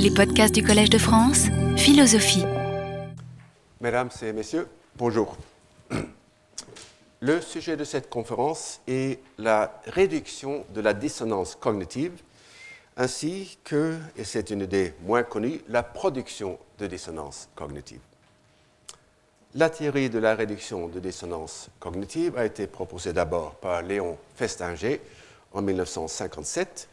Les podcasts du Collège de France, philosophie. Mesdames et messieurs, bonjour. Le sujet de cette conférence est la réduction de la dissonance cognitive, ainsi que, et c'est une idée moins connue, la production de dissonance cognitive. La théorie de la réduction de dissonance cognitive a été proposée d'abord par Léon Festinger en 1957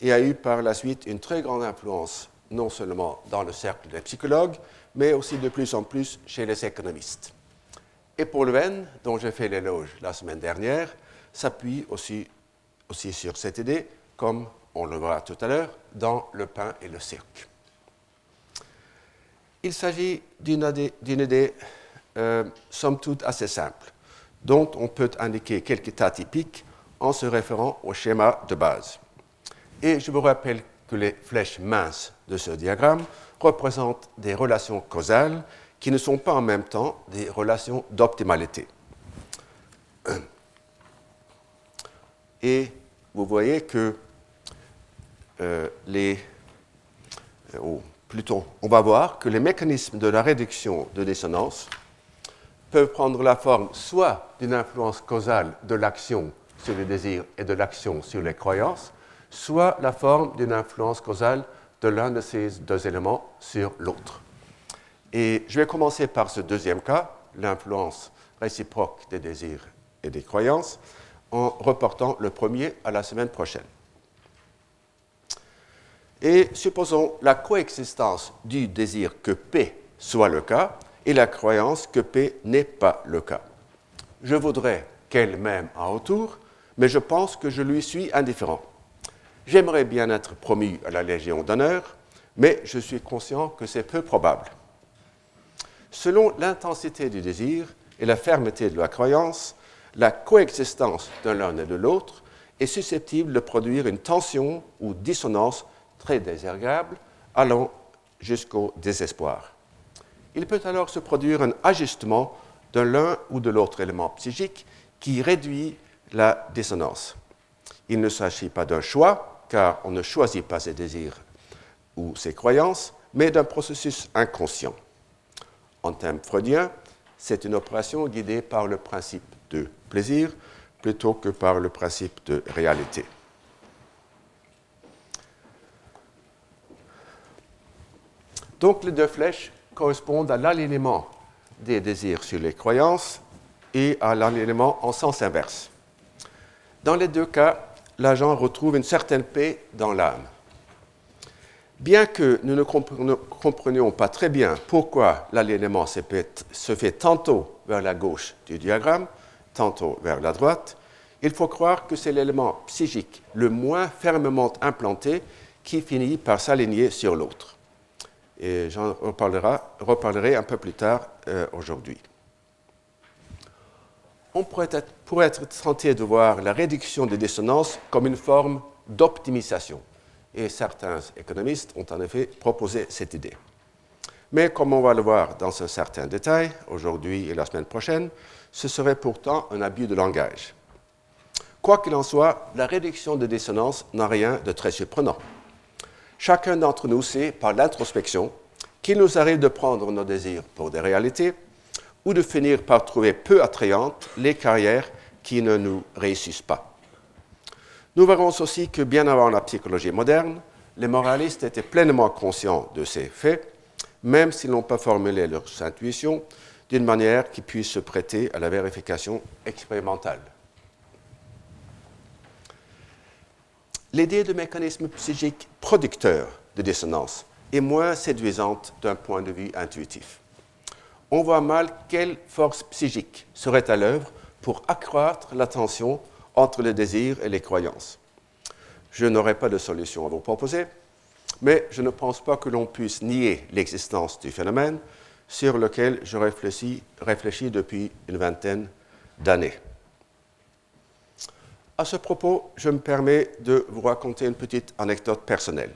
et a eu par la suite une très grande influence non seulement dans le cercle des psychologues, mais aussi de plus en plus chez les économistes. Et Paul Venn, dont j'ai fait l'éloge la semaine dernière, s'appuie aussi, aussi sur cette idée, comme on le verra tout à l'heure, dans Le pain et le cirque. Il s'agit d'une idée, euh, somme toute assez simple, dont on peut indiquer quelques états typiques en se référant au schéma de base. Et je vous rappelle que les flèches minces de ce diagramme représentent des relations causales qui ne sont pas en même temps des relations d'optimalité. Et vous voyez que euh, les... Euh, ou plutôt, on va voir que les mécanismes de la réduction de dissonance peuvent prendre la forme soit d'une influence causale de l'action sur le désir et de l'action sur les croyances, soit la forme d'une influence causale de l'un de ces deux éléments sur l'autre. Et je vais commencer par ce deuxième cas, l'influence réciproque des désirs et des croyances, en reportant le premier à la semaine prochaine. Et supposons la coexistence du désir que P soit le cas et la croyance que P n'est pas le cas. Je voudrais qu'elle m'aime en retour, mais je pense que je lui suis indifférent. J'aimerais bien être promu à la Légion d'honneur, mais je suis conscient que c'est peu probable. Selon l'intensité du désir et la fermeté de la croyance, la coexistence de l'un et de l'autre est susceptible de produire une tension ou dissonance très désagréable allant jusqu'au désespoir. Il peut alors se produire un ajustement de l'un ou de l'autre élément psychique qui réduit la dissonance. Il ne s'agit pas d'un choix, car on ne choisit pas ses désirs ou ses croyances, mais d'un processus inconscient. En termes freudiens, c'est une opération guidée par le principe de plaisir plutôt que par le principe de réalité. Donc les deux flèches correspondent à l'alignement des désirs sur les croyances et à l'alignement en sens inverse. Dans les deux cas, l'agent retrouve une certaine paix dans l'âme. Bien que nous ne comprenions pas très bien pourquoi l'alignement se fait tantôt vers la gauche du diagramme, tantôt vers la droite, il faut croire que c'est l'élément psychique le moins fermement implanté qui finit par s'aligner sur l'autre. Et j'en reparlerai, un peu plus tard euh, aujourd'hui on pourrait être, tenté de voir la réduction des dissonances comme une forme d'optimisation. Et certains économistes ont en effet proposé cette idée. Mais comme on va le voir dans un certain détail, aujourd'hui et la semaine prochaine, ce serait pourtant un abus de langage. Quoi qu'il en soit, la réduction des dissonances n'a rien de très surprenant. Chacun d'entre nous sait par l'introspection qu'il nous arrive de prendre nos désirs pour des réalités ou de finir par trouver peu attrayantes les carrières qui ne nous réussissent pas. Nous verrons aussi que bien avant la psychologie moderne, les moralistes étaient pleinement conscients de ces faits, même s'ils n'ont pas formulé leurs intuitions d'une manière qui puisse se prêter à la vérification expérimentale. L'idée de mécanisme psychique producteur de dissonance est moins séduisante d'un point de vue intuitif on voit mal quelle force psychique serait à l'œuvre pour accroître la tension entre les désirs et les croyances. Je n'aurai pas de solution à vous proposer, mais je ne pense pas que l'on puisse nier l'existence du phénomène sur lequel je réfléchis, réfléchis depuis une vingtaine d'années. À ce propos, je me permets de vous raconter une petite anecdote personnelle.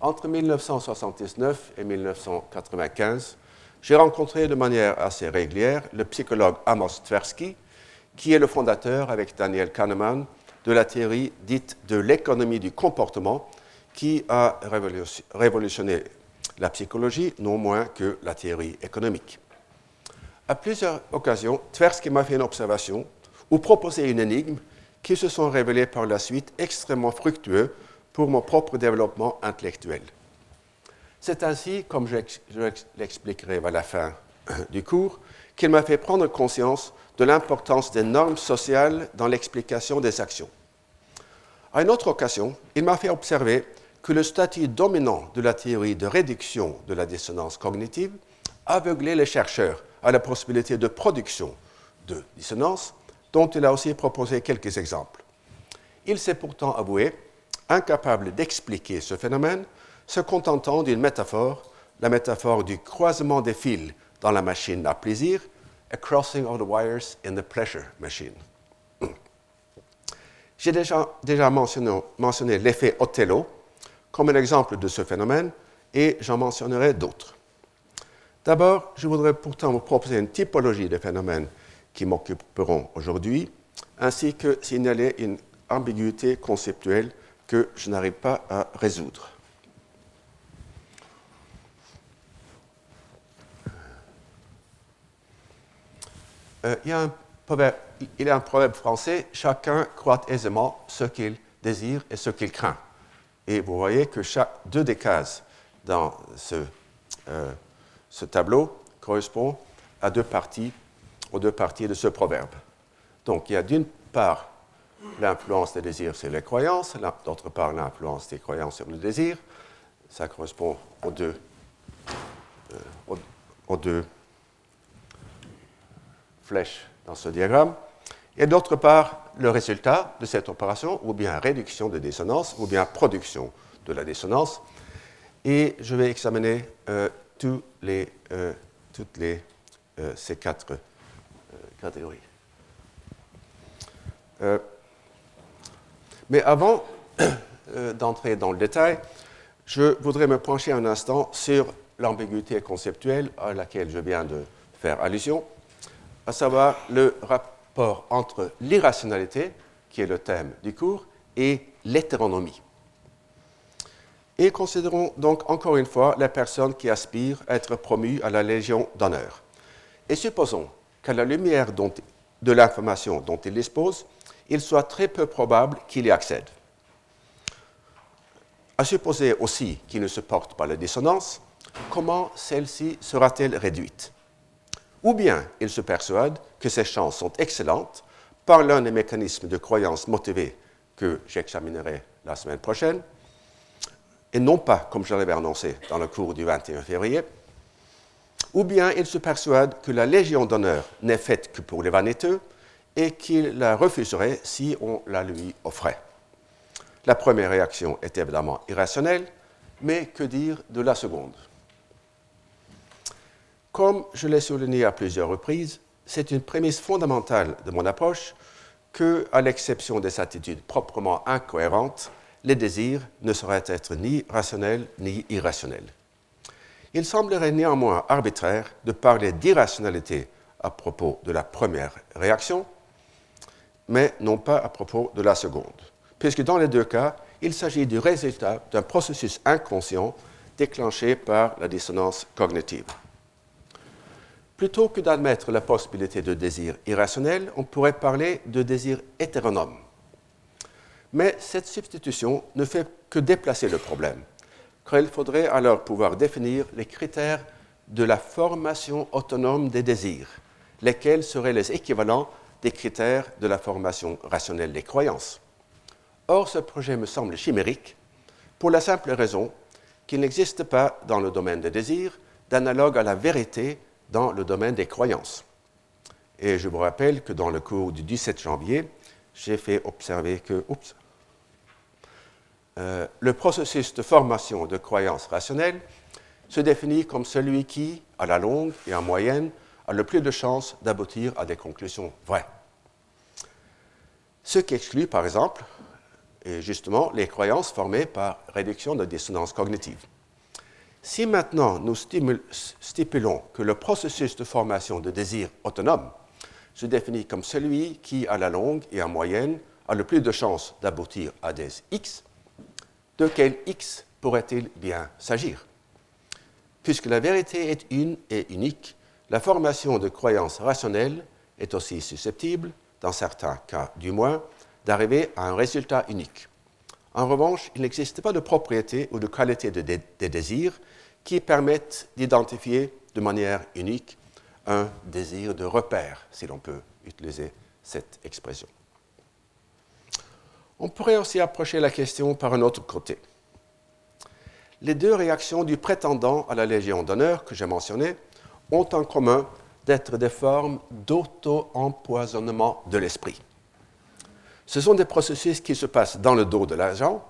Entre 1979 et 1995, j'ai rencontré de manière assez régulière le psychologue Amos Tversky, qui est le fondateur, avec Daniel Kahneman, de la théorie dite de l'économie du comportement, qui a révolutionné la psychologie non moins que la théorie économique. À plusieurs occasions, Tversky m'a fait une observation ou proposé une énigme qui se sont révélées par la suite extrêmement fructueux pour mon propre développement intellectuel. C'est ainsi, comme je l'expliquerai à la fin du cours, qu'il m'a fait prendre conscience de l'importance des normes sociales dans l'explication des actions. À une autre occasion, il m'a fait observer que le statut dominant de la théorie de réduction de la dissonance cognitive aveuglait les chercheurs à la possibilité de production de dissonance, dont il a aussi proposé quelques exemples. Il s'est pourtant avoué incapable d'expliquer ce phénomène, se contentant d'une métaphore, la métaphore du croisement des fils dans la machine à plaisir, a crossing of the wires in the pleasure machine. J'ai déjà, mentionné, mentionné l'effet Othello comme un exemple de ce phénomène et j'en mentionnerai d'autres. D'abord, je voudrais pourtant vous proposer une typologie des phénomènes qui m'occuperont aujourd'hui, ainsi que signaler une ambiguïté conceptuelle que je n'arrive pas à résoudre. Euh, il, y a un proverbe, français, chacun croit aisément ce qu'il désire et ce qu'il craint. Et vous voyez que chaque, deux des cases dans ce, euh, tableau correspondent à deux parties, aux deux parties de ce proverbe. Donc il y a d'une part l'influence des désirs sur les croyances, d'autre part l'influence des croyances sur le désir. Ça correspond aux deux, euh, aux, deux flèches dans ce diagramme. Et d'autre part, le résultat de cette opération, ou bien réduction de dissonance, ou bien production de la dissonance. Et je vais examiner euh, tous les, euh, toutes les, ces quatre catégories. Mais avant euh, d'entrer dans le détail, je voudrais me pencher un instant sur l'ambiguïté conceptuelle à laquelle je viens de faire allusion, à savoir le rapport entre l'irrationalité, qui est le thème du cours, et l'hétéronomie. Et considérons donc encore une fois la personne qui aspire à être promue à la Légion d'honneur. Et supposons qu'à la lumière de l'information dont il dispose, il soit très peu probable qu'il y accède. À supposer aussi qu'il ne supporte pas la dissonance, comment celle-ci sera-t-elle réduite? Ou bien il se persuade que ses chances sont excellentes par l'un des mécanismes de croyance motivés que j'examinerai la semaine prochaine, et non pas, comme je l'avais annoncé dans le cours du 21 février, ou bien il se persuade que la Légion d'honneur n'est faite que pour les vaniteux et qu'il la refuserait si on la lui offrait. La première réaction est évidemment irrationnelle, mais que dire de la seconde? Comme je l'ai souligné à plusieurs reprises, c'est une prémisse fondamentale de mon approche que, à l'exception des attitudes proprement incohérentes, les désirs ne sauraient être ni rationnels ni irrationnels. Il semblerait néanmoins arbitraire de parler d'irrationalité à propos de la première réaction, mais non pas à propos de la seconde, puisque dans les deux cas, il s'agit du résultat d'un processus inconscient déclenché par la dissonance cognitive. Plutôt que d'admettre la possibilité de désir irrationnel, on pourrait parler de désir hétéronome. Mais cette substitution ne fait que déplacer le problème, car il faudrait alors pouvoir définir les critères de la formation autonome des désirs, lesquels seraient les équivalents des critères de la formation rationnelle des croyances. Or, ce projet me semble chimérique pour la simple raison qu'il n'existe pas dans le domaine des désirs d'analogue à la vérité dans le domaine des croyances. Et je vous rappelle que dans le cours du 17 janvier, j'ai fait observer que euh, le processus de formation de croyances rationnelles se définit comme celui qui, à la longue et en moyenne, a le plus de chances d'aboutir à des conclusions vraies. Ce qui exclut, par exemple, est justement les croyances formées par réduction de dissonance cognitive. Si maintenant nous stipulons que le processus de formation de désir autonome se définit comme celui qui, à la longue et en moyenne, a le plus de chances d'aboutir à des X, de quel X pourrait-il bien s'agir? Puisque la vérité est une et unique, la formation de croyances rationnelles est aussi susceptible, dans certains cas du moins, d'arriver à un résultat unique. En revanche, il n'existe pas de propriété ou de qualité des désirs qui permettent d'identifier de manière unique un désir de repère, si l'on peut utiliser cette expression. On pourrait aussi approcher la question par un autre côté. Les deux réactions du prétendant à la Légion d'honneur que j'ai mentionnées ont en commun d'être des formes d'auto-empoisonnement de l'esprit. Ce sont des processus qui se passent dans le dos de l'agent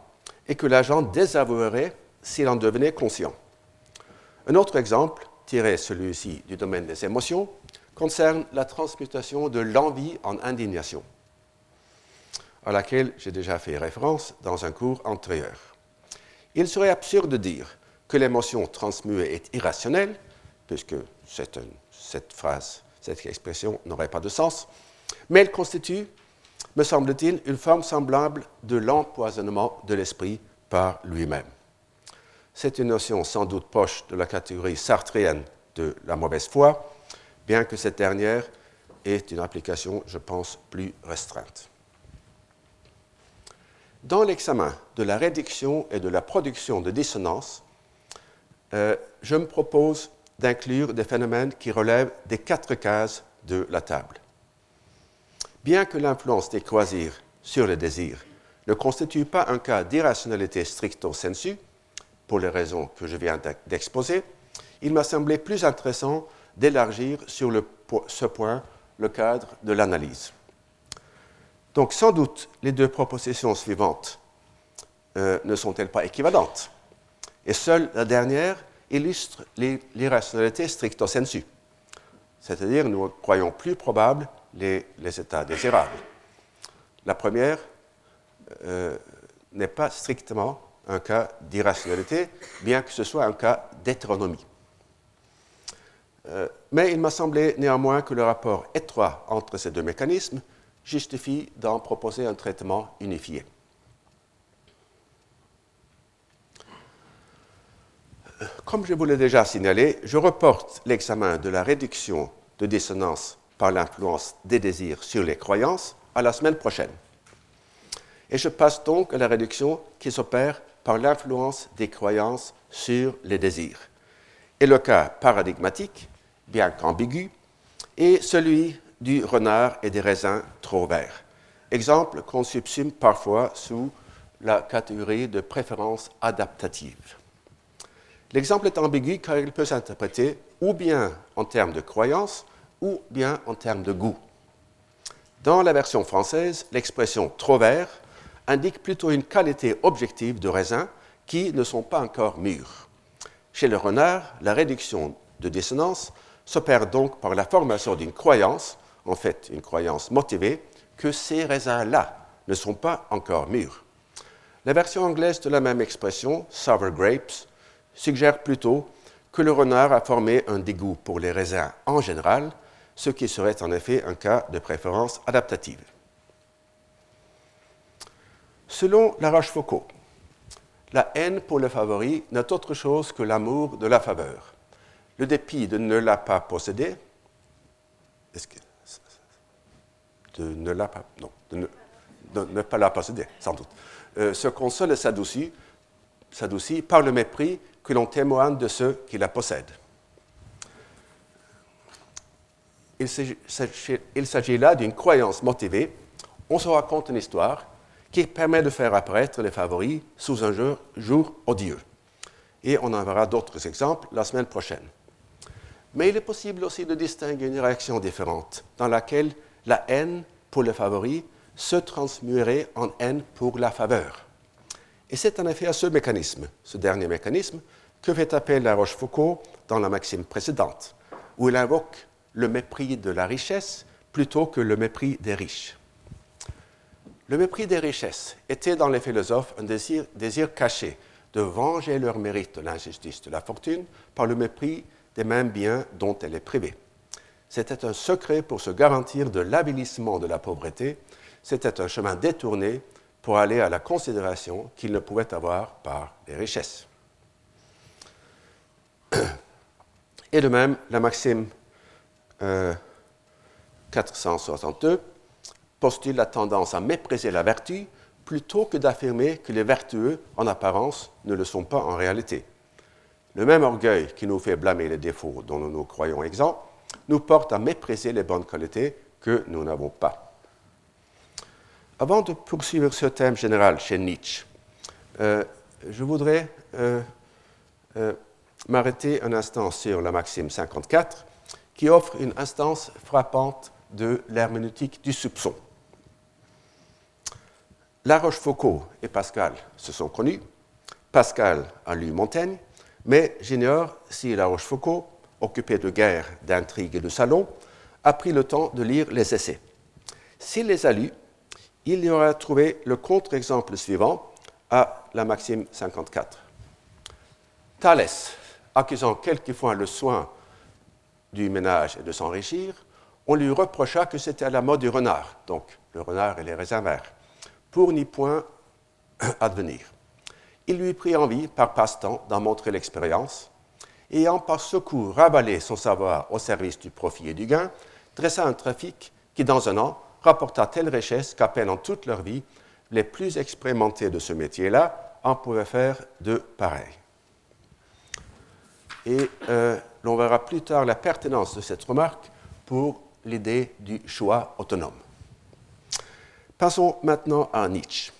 et que l'agent désavouerait s'il en devenait conscient. Un autre exemple, tiré celui-ci du domaine des émotions, concerne la transmutation de l'envie en indignation, à laquelle j'ai déjà fait référence dans un cours antérieur. Il serait absurde de dire que l'émotion transmuée est irrationnelle, puisque cette, phrase, cette expression n'aurait pas de sens, mais elle constitue, me semble-t-il, une forme semblable de l'empoisonnement de l'esprit par lui-même. C'est une notion sans doute proche de la catégorie sartréenne de la mauvaise foi, bien que cette dernière ait une application, je pense, plus restreinte. Dans l'examen de la réduction et de la production de dissonance, euh, je me propose d'inclure des phénomènes qui relèvent des quatre cases de la table. Bien que l'influence des croisirs sur le désir ne constitue pas un cas d'irrationalité stricto sensu, pour les raisons que je viens d'exposer, il m'a semblé plus intéressant d'élargir sur ce point le cadre de l'analyse. Donc sans doute, les deux propositions suivantes euh, ne sont-elles pas équivalentes? Et seule la dernière illustre l'irrationalité stricto sensu, c'est-à-dire nous croyons plus probables les, états désirables. La première euh, n'est pas strictement un cas d'irrationalité, bien que ce soit un cas d'hétéronomie. Euh, mais il m'a semblé néanmoins que le rapport étroit entre ces deux mécanismes justifie d'en proposer un traitement unifié. Comme je vous l'ai déjà signalé, je reporte l'examen de la réduction de dissonance par l'influence des désirs sur les croyances à la semaine prochaine. Et je passe donc à la réduction qui s'opère par l'influence des croyances sur les désirs. Et le cas paradigmatique, bien qu'ambigu, est celui du renard et des raisins trop verts. Exemple qu'on subsume parfois sous la catégorie de préférence adaptative. L'exemple est ambigu car il peut s'interpréter ou bien en termes de croyance ou bien en termes de goût. Dans la version française, l'expression trop vert indique plutôt une qualité objective de raisins qui ne sont pas encore mûrs. Chez le renard, la réduction de dissonance s'opère donc par la formation d'une croyance, en fait une croyance motivée, que ces raisins-là ne sont pas encore mûrs. La version anglaise de la même expression, sour grapes, suggère plutôt que le renard a formé un dégoût pour les raisins en général, ce qui serait en effet un cas de préférence adaptative. Selon la Rochefoucauld, la haine pour le favori n'est autre chose que l'amour de la faveur. Le dépit de ne la pas que, de ne la pas, de ne, pas la posséder, sans doute, euh, se console et s'adoucit, s'adoucit par le mépris que l'on témoigne de ceux qui la possèdent. Il s'agit là d'une croyance motivée. On se raconte une histoire qui permet de faire apparaître les favoris sous un jour, odieux. Et on en verra d'autres exemples la semaine prochaine. Mais il est possible aussi de distinguer une réaction différente, dans laquelle la haine pour les favoris se transmuerait en haine pour la faveur. Et c'est en effet à ce mécanisme, ce dernier mécanisme, que fait appel la Rochefoucauld dans la maxime précédente, où il invoque le mépris de la richesse plutôt que le mépris des riches. Le mépris des richesses était dans les philosophes un désir, caché de venger leur mérite de l'injustice de la fortune par le mépris des mêmes biens dont elle est privée. C'était un secret pour se garantir de l'avilissement de la pauvreté, c'était un chemin détourné pour aller à la considération qu'ils ne pouvaient avoir par les richesses. Et de même, la maxime 462 euh, postule la tendance à mépriser la vertu plutôt que d'affirmer que les vertueux, en apparence, ne le sont pas en réalité. Le même orgueil qui nous fait blâmer les défauts dont nous nous croyons exempts nous porte à mépriser les bonnes qualités que nous n'avons pas. Avant de poursuivre ce thème général chez Nietzsche, euh, je voudrais euh, euh, m'arrêter un instant sur la maxime 54, qui offre une instance frappante de l'herméneutique du soupçon. La Rochefoucauld et Pascal se sont connus. Pascal a lu Montaigne, mais j'ignore si La Rochefoucauld, occupé de guerre, d'intrigues et de salon, a pris le temps de lire les essais. S'il les a lus, il y aura trouvé le contre-exemple suivant à la Maxime 54. Thalès, accusant quelquefois le soin du ménage et de s'enrichir, on lui reprocha que c'était à la mode du renard, donc le renard et les verts, pour n'y point advenir. Il lui prit envie, par passe-temps, d'en montrer l'expérience, ayant par secours ravalé son savoir au service du profit et du gain, dressa un trafic qui, dans un an, rapporta telle richesse qu'à peine en toute leur vie, les plus expérimentés de ce métier-là en pouvaient faire de pareil. Et euh, l'on verra plus tard la pertinence de cette remarque pour l'idée du choix autonome. Passons maintenant à Nietzsche.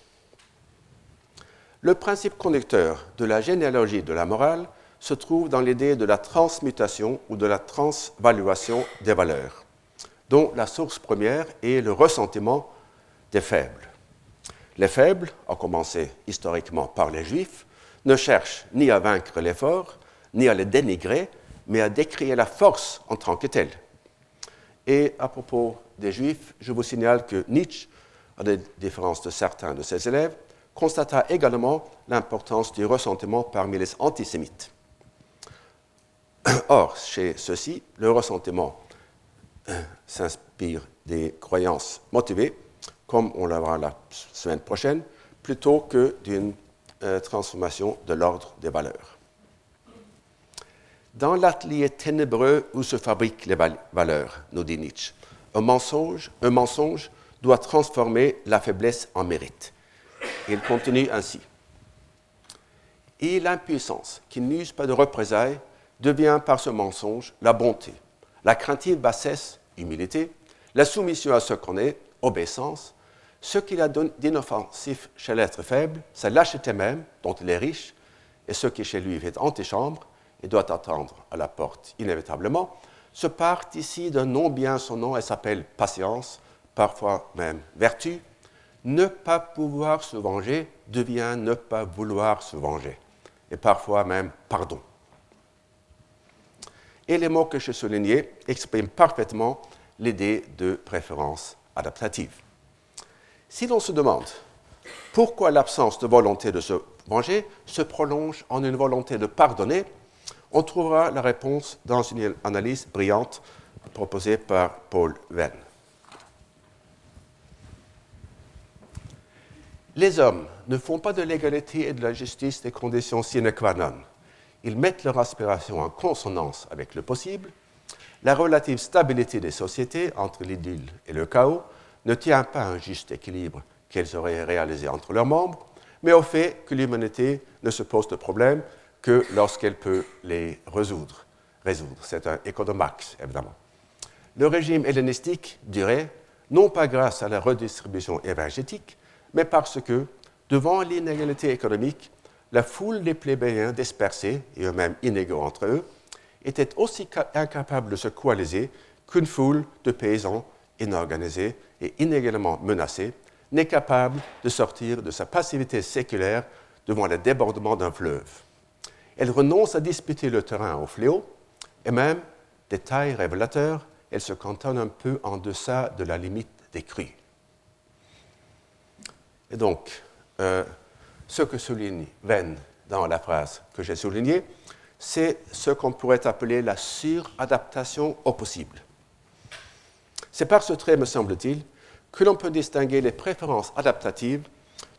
Le principe conducteur de la généalogie de la morale se trouve dans l'idée de la transmutation ou de la transvaluation des valeurs dont la source première est le ressentiment des faibles. Les faibles, à commencer historiquement par les Juifs, ne cherchent ni à vaincre les forts, ni à les dénigrer, mais à décrire la force en tant que telle. Et à propos des Juifs, je vous signale que Nietzsche, à la différence de certains de ses élèves, constata également l'importance du ressentiment parmi les antisémites. Or, chez ceux-ci, le ressentiment s'inspire des croyances motivées, comme on la verra la semaine prochaine, plutôt que d'une euh, transformation de l'ordre des valeurs. Dans l'atelier ténébreux où se fabriquent les valeurs, nous dit Nietzsche, un mensonge, un mensonge doit transformer la faiblesse en mérite. Il continue ainsi. Et l'impuissance, qui n'use pas de représailles, devient par ce mensonge la bonté, la craintive bassesse, humilité, la soumission à ce qu'on est, obéissance, ce qu'il a d'inoffensif chez l'être faible, c'est lâcheté même, dont il est riche, et ce qui chez lui fait antichambre et doit attendre à la porte inévitablement, se part ici d'un nom bien son nom et s'appelle patience, parfois même vertu. Ne pas pouvoir se venger devient ne pas vouloir se venger, et parfois même pardon et les mots que je soulignais expriment parfaitement l'idée de préférence adaptative. Si l'on se demande pourquoi l'absence de volonté de se venger se prolonge en une volonté de pardonner, on trouvera la réponse dans une analyse brillante proposée par Paul Venn. Les hommes ne font pas de l'égalité et de la justice des conditions sine qua non ils mettent leur aspiration en consonance avec le possible, la relative stabilité des sociétés entre l'idylle et le chaos ne tient pas à un juste équilibre qu'elles auraient réalisé entre leurs membres, mais au fait que l'humanité ne se pose de problèmes que lorsqu'elle peut les résoudre. résoudre. C'est un économax, évidemment. Le régime hellénistique dirait, non pas grâce à la redistribution énergétique, mais parce que, devant l'inégalité économique, la foule des plébéiens dispersés et eux-mêmes inégaux entre eux était aussi incapable de se coaliser qu'une foule de paysans inorganisés et inégalement menacés n'est capable de sortir de sa passivité séculaire devant le débordement d'un fleuve. Elle renonce à disputer le terrain au fléau et même, détail révélateur, elle se cantonne un peu en deçà de la limite des crues. Et donc, euh, ce que souligne Venn dans la phrase que j'ai soulignée, c'est ce qu'on pourrait appeler la suradaptation au possible. C'est par ce trait, me semble-t-il, que l'on peut distinguer les préférences adaptatives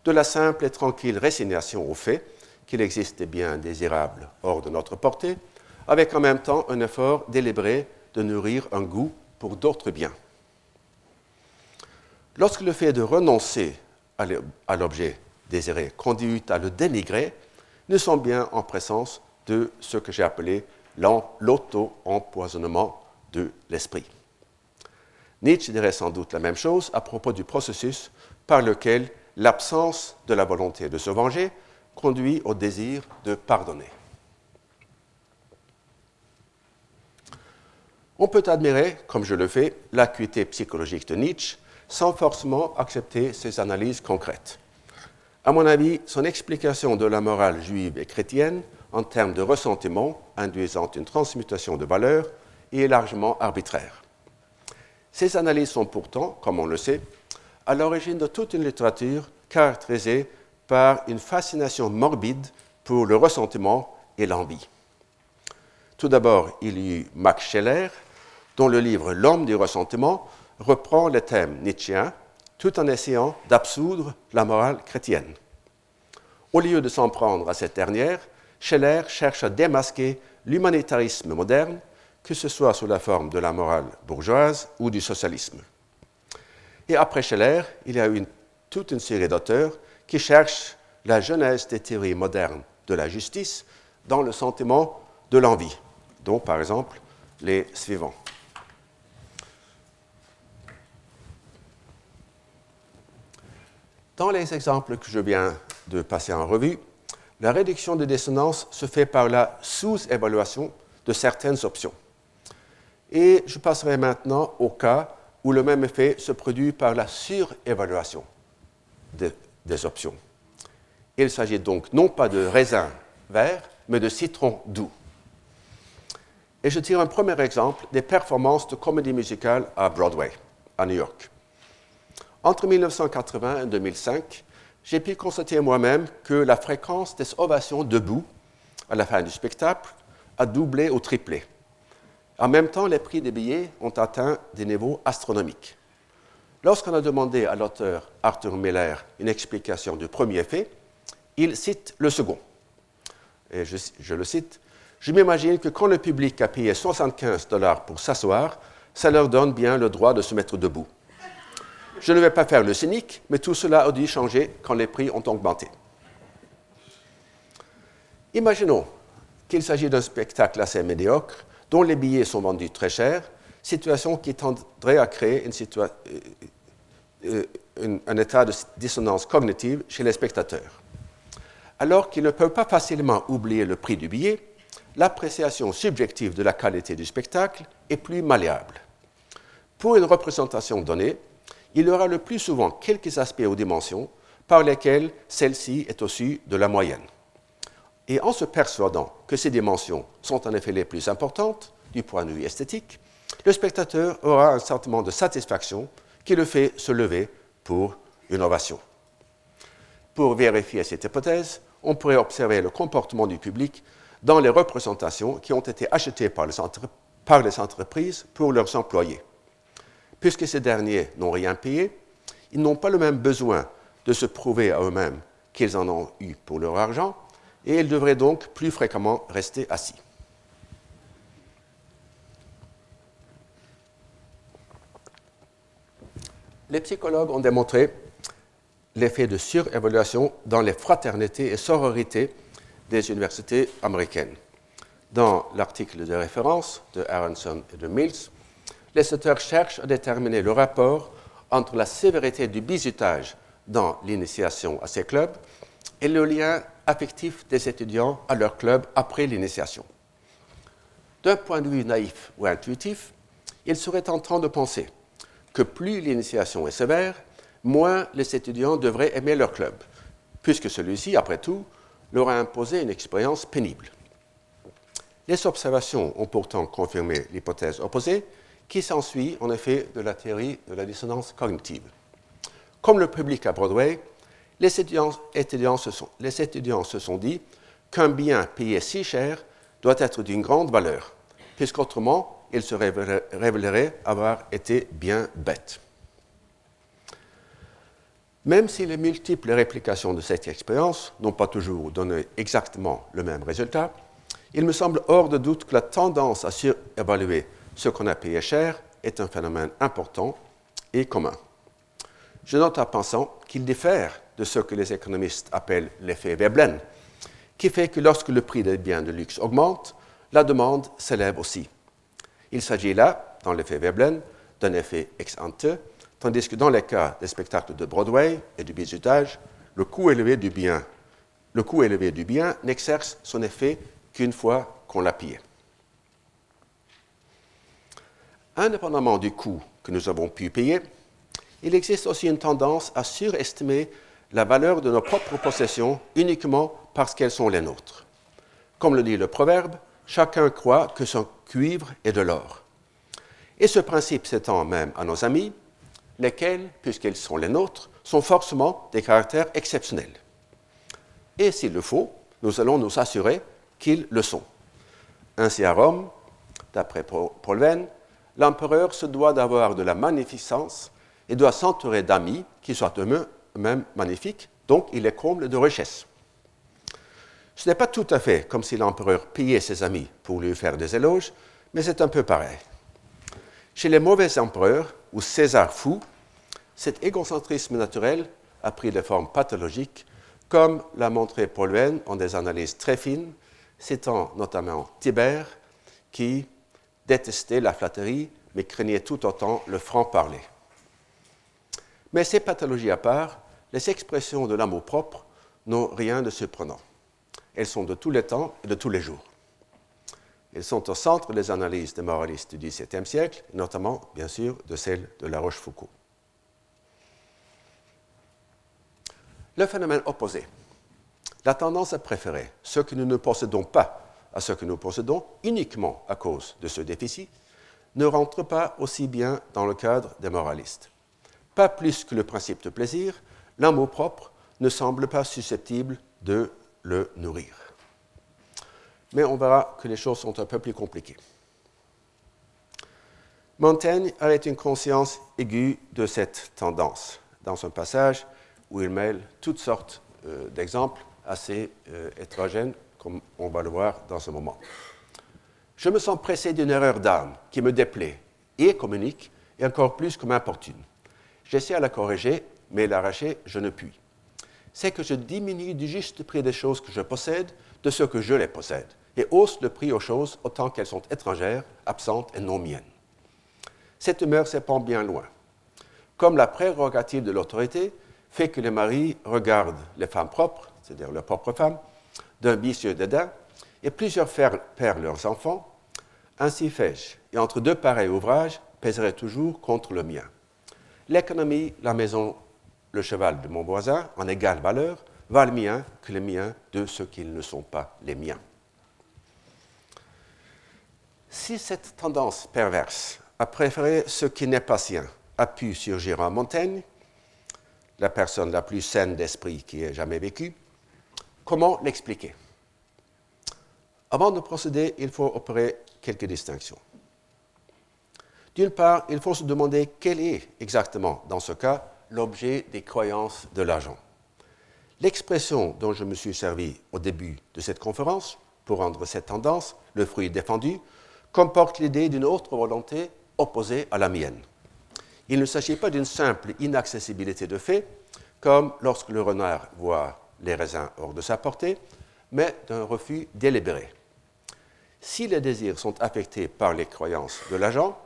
de la simple et tranquille résignation au fait qu'il existe des biens désirables hors de notre portée, avec en même temps un effort délibéré de nourrir un goût pour d'autres biens. Lorsque le fait de renoncer à l'objet désiré conduit à le dénigrer, nous sommes bien en présence de ce que j'ai appelé l'auto-empoisonnement de l'esprit. Nietzsche dirait sans doute la même chose à propos du processus par lequel l'absence de la volonté de se venger conduit au désir de pardonner. On peut admirer, comme je le fais, l'acuité psychologique de Nietzsche sans forcément accepter ses analyses concrètes. À mon avis, son explication de la morale juive et chrétienne en termes de ressentiment induisant une transmutation de valeurs est largement arbitraire. Ces analyses sont pourtant, comme on le sait, à l'origine de toute une littérature caractérisée par une fascination morbide pour le ressentiment et l'envie. Tout d'abord, il y eut Max Scheller, dont le livre L'homme du ressentiment reprend les thèmes nietzschéens tout en essayant d'absoudre la morale chrétienne. Au lieu de s'en prendre à cette dernière, Scheller cherche à démasquer l'humanitarisme moderne, que ce soit sous la forme de la morale bourgeoise ou du socialisme. Et après Scheller, il y a eu toute une série d'auteurs qui cherchent la genèse des théories modernes de la justice dans le sentiment de l'envie, dont par exemple les suivants. Dans les exemples que je viens de passer en revue, la réduction de dissonance se fait par la sous-évaluation de certaines options. Et je passerai maintenant au cas où le même effet se produit par la surévaluation des options. Il s'agit donc non pas de raisin vert, mais de citron doux. Et je tire un premier exemple des performances de comédie musicale à Broadway, à New York. Entre 1980 et 2005, j'ai pu constater moi-même que la fréquence des ovations debout à la fin du spectacle a doublé ou triplé. En même temps, les prix des billets ont atteint des niveaux astronomiques. Lorsqu'on a demandé à l'auteur Arthur Miller une explication du premier fait, il cite le second. Et je, je le cite Je m'imagine que quand le public a payé 75 dollars pour s'asseoir, ça leur donne bien le droit de se mettre debout. Je ne vais pas faire le cynique, mais tout cela a dû changer quand les prix ont augmenté. Imaginons qu'il s'agit d'un spectacle assez médiocre, dont les billets sont vendus très cher, situation qui tendrait à créer euh, euh, un état de dissonance cognitive chez les spectateurs. Alors qu'ils ne peuvent pas facilement oublier le prix du billet, l'appréciation subjective de la qualité du spectacle est plus malléable. Pour une représentation donnée, il y aura le plus souvent quelques aspects ou dimensions par lesquels celle-ci est au-dessus de la moyenne. Et en se persuadant que ces dimensions sont en effet les plus importantes du point de vue esthétique, le spectateur aura un sentiment de satisfaction qui le fait se lever pour une ovation. Pour vérifier cette hypothèse, on pourrait observer le comportement du public dans les représentations qui ont été achetées par les, par les entreprises pour leurs employés. Puisque ces derniers n'ont rien payé, ils n'ont pas le même besoin de se prouver à eux-mêmes qu'ils en ont eu pour leur argent, et ils devraient donc plus fréquemment rester assis. Les psychologues ont démontré l'effet de surévaluation dans les fraternités et sororités des universités américaines. Dans l'article de référence de Aronson et de Mills, les auteurs cherchent à déterminer le rapport entre la sévérité du bizutage dans l'initiation à ces clubs et le lien affectif des étudiants à leur club après l'initiation. D'un point de vue naïf ou intuitif, il serait tentant de penser que plus l'initiation est sévère, moins les étudiants devraient aimer leur club, puisque celui-ci, après tout, leur a imposé une expérience pénible. Les observations ont pourtant confirmé l'hypothèse opposée, qui s'ensuit en effet de la théorie de la dissonance cognitive. Comme le public à Broadway, les étudiants, se, sont, se sont dit qu'un bien payé si cher doit être d'une grande valeur, puisqu'autrement, il se révélerait avoir été bien bête. Même si les multiples réplications de cette expérience n'ont pas toujours donné exactement le même résultat, il me semble hors de doute que la tendance à surévaluer ce qu'on a payé cher est un phénomène important et commun. Je note en pensant qu'il diffère de ce que les économistes appellent l'effet Veblen, qui fait que lorsque le prix des biens de luxe augmente, la demande s'élève aussi. Il s'agit là, dans l'effet Veblen, d'un effet ex ante, tandis que dans les cas des spectacles de Broadway et du bizutage, le coût élevé du bien, le coût élevé du bien n'exerce son effet qu'une fois qu'on l'a pillé. Indépendamment du coût que nous avons pu payer, il existe aussi une tendance à surestimer la valeur de nos propres possessions uniquement parce qu'elles sont les nôtres. Comme le dit le proverbe, chacun croit que son cuivre est de l'or. Et ce principe s'étend même à nos amis, lesquels, puisqu'ils sont les nôtres, sont forcément des caractères exceptionnels. Et s'il le faut, nous allons nous assurer qu'ils le sont. Ainsi à Rome, d'après Paul Venn, l'empereur se doit d'avoir de la magnificence et doit s'entourer d'amis qui soient eux-mêmes magnifiques, donc il est comble de richesse. Ce n'est pas tout à fait comme si l'empereur payait ses amis pour lui faire des éloges, mais c'est un peu pareil. Chez les mauvais empereurs, ou César fou, cet égocentrisme naturel a pris des formes pathologiques, comme l'a montré Paul Venn en des analyses très fines, citant notamment Tibère, qui détestait la flatterie, mais craignait tout autant le franc-parler. Mais ces pathologies à part, les expressions de l'amour propre n'ont rien de surprenant. Elles sont de tous les temps et de tous les jours. Elles sont au centre des analyses des moralistes du XVIIe siècle, notamment, bien sûr, de celles de La Rochefoucauld. Le phénomène opposé, la tendance à préférer ce que nous ne possédons pas à ce que nous possédons uniquement à cause de ce déficit, ne rentre pas aussi bien dans le cadre des moralistes. Pas plus que le principe de plaisir, l'amour propre ne semble pas susceptible de le nourrir. Mais on verra que les choses sont un peu plus compliquées. Montaigne a une conscience aiguë de cette tendance dans un passage où il mêle toutes sortes euh, d'exemples assez euh, hétérogènes, comme on va le voir dans ce moment. Je me sens pressé d'une erreur d'âme qui me déplaît et communique, et encore plus que m'importune. J'essaie à la corriger, mais l'arracher, je ne puis. C'est que je diminue du juste prix des choses que je possède de ce que je les possède, et hausse le prix aux choses autant qu'elles sont étrangères, absentes et non miennes. Cette humeur s'épand bien loin. Comme la prérogative de l'autorité fait que les maris regardent les femmes propres, c'est-à-dire leurs propres femmes, d'un vicieux dédain, et plusieurs perdent leurs enfants, ainsi fais-je, et entre deux pareils ouvrages, pèserait toujours contre le mien. L'économie, la maison, le cheval de mon voisin, en égale valeur, valent mieux que les miens de ceux qui ne sont pas les miens. Si cette tendance perverse à préférer ce qui n'est pas sien a pu surgir en Montaigne, la personne la plus saine d'esprit qui ait jamais vécu, comment l'expliquer? Avant de procéder, il faut opérer quelques distinctions. D'une part, il faut se demander quel est exactement, dans ce cas, l'objet des croyances de l'agent. L'expression dont je me suis servi au début de cette conférence, pour rendre cette tendance le fruit défendu, comporte l'idée d'une autre volonté opposée à la mienne. Il ne s'agit pas d'une simple inaccessibilité de fait, comme lorsque le renard voit les raisins hors de sa portée, mais d'un refus délibéré. Si les désirs sont affectés par les croyances de l'agent,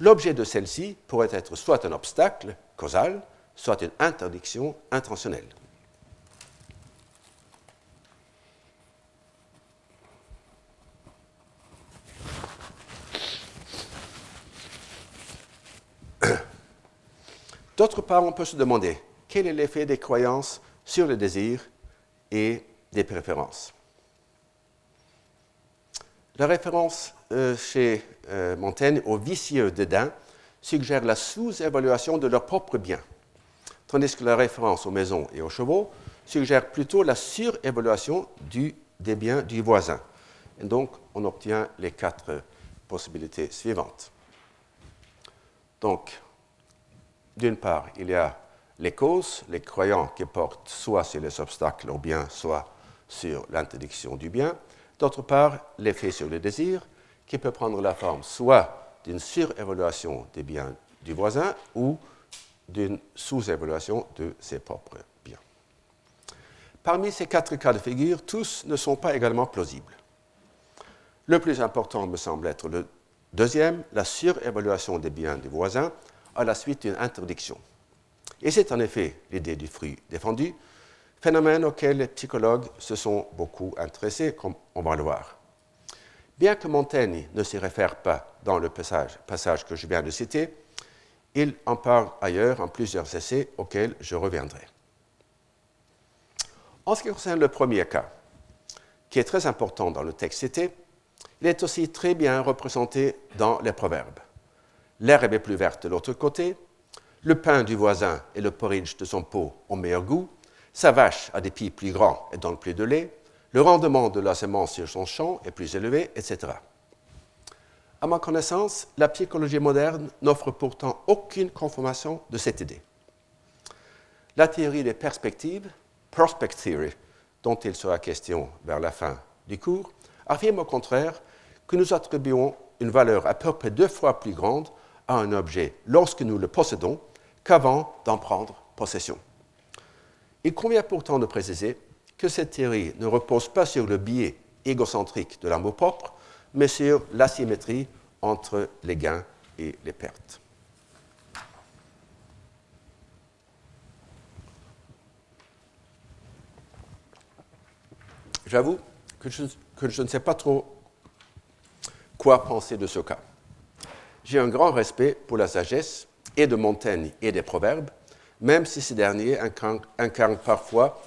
l'objet de celle-ci pourrait être soit un obstacle causal, soit une interdiction intentionnelle. D'autre part, on peut se demander quel est l'effet des croyances sur le désir et des préférences. La référence euh, chez euh, Montaigne au vicieux dédain suggère la sous-évaluation de leurs propres biens, tandis que la référence aux maisons et aux chevaux suggère plutôt la surévaluation des biens du voisin. Et donc, on obtient les quatre possibilités suivantes. Donc, d'une part, il y a les causes, les croyants qui portent soit sur les obstacles au bien, soit sur l'interdiction du bien. D'autre part, l'effet sur le désir, qui peut prendre la forme soit d'une surévaluation des biens du voisin ou d'une sous-évaluation de ses propres biens. Parmi ces quatre cas de figure, tous ne sont pas également plausibles. Le plus important me semble être le deuxième, la surévaluation des biens du voisin à la suite d'une interdiction. Et c'est en effet l'idée du fruit défendu, phénomène auquel les psychologues se sont beaucoup intéressés, comme on va le voir. Bien que Montaigne ne s'y réfère pas dans le passage, que je viens de citer, il en parle ailleurs en plusieurs essais auxquels je reviendrai. En ce qui concerne le premier cas, qui est très important dans le texte cité, il est aussi très bien représenté dans les proverbes. L'herbe est plus verte de l'autre côté, le pain du voisin et le porridge de son pot ont meilleur goût, sa vache a des pieds plus grands et donne plus de lait, le rendement de la semence sur son champ est plus élevé, etc. À ma connaissance, la psychologie moderne n'offre pourtant aucune confirmation de cette idée. La théorie des perspectives, Prospect Theory, dont il sera question vers la fin du cours, affirme au contraire que nous attribuons une valeur à peu près deux fois plus grande à un objet lorsque nous le possédons qu'avant d'en prendre possession. Il convient pourtant de préciser que cette théorie ne repose pas sur le biais égocentrique de l'amour propre, mais sur l'asymétrie entre les gains et les pertes. J'avoue que, que je, ne sais pas trop quoi penser de ce cas. J'ai un grand respect pour la sagesse et de Montaigne et des proverbes, même si ces derniers incarnent, parfois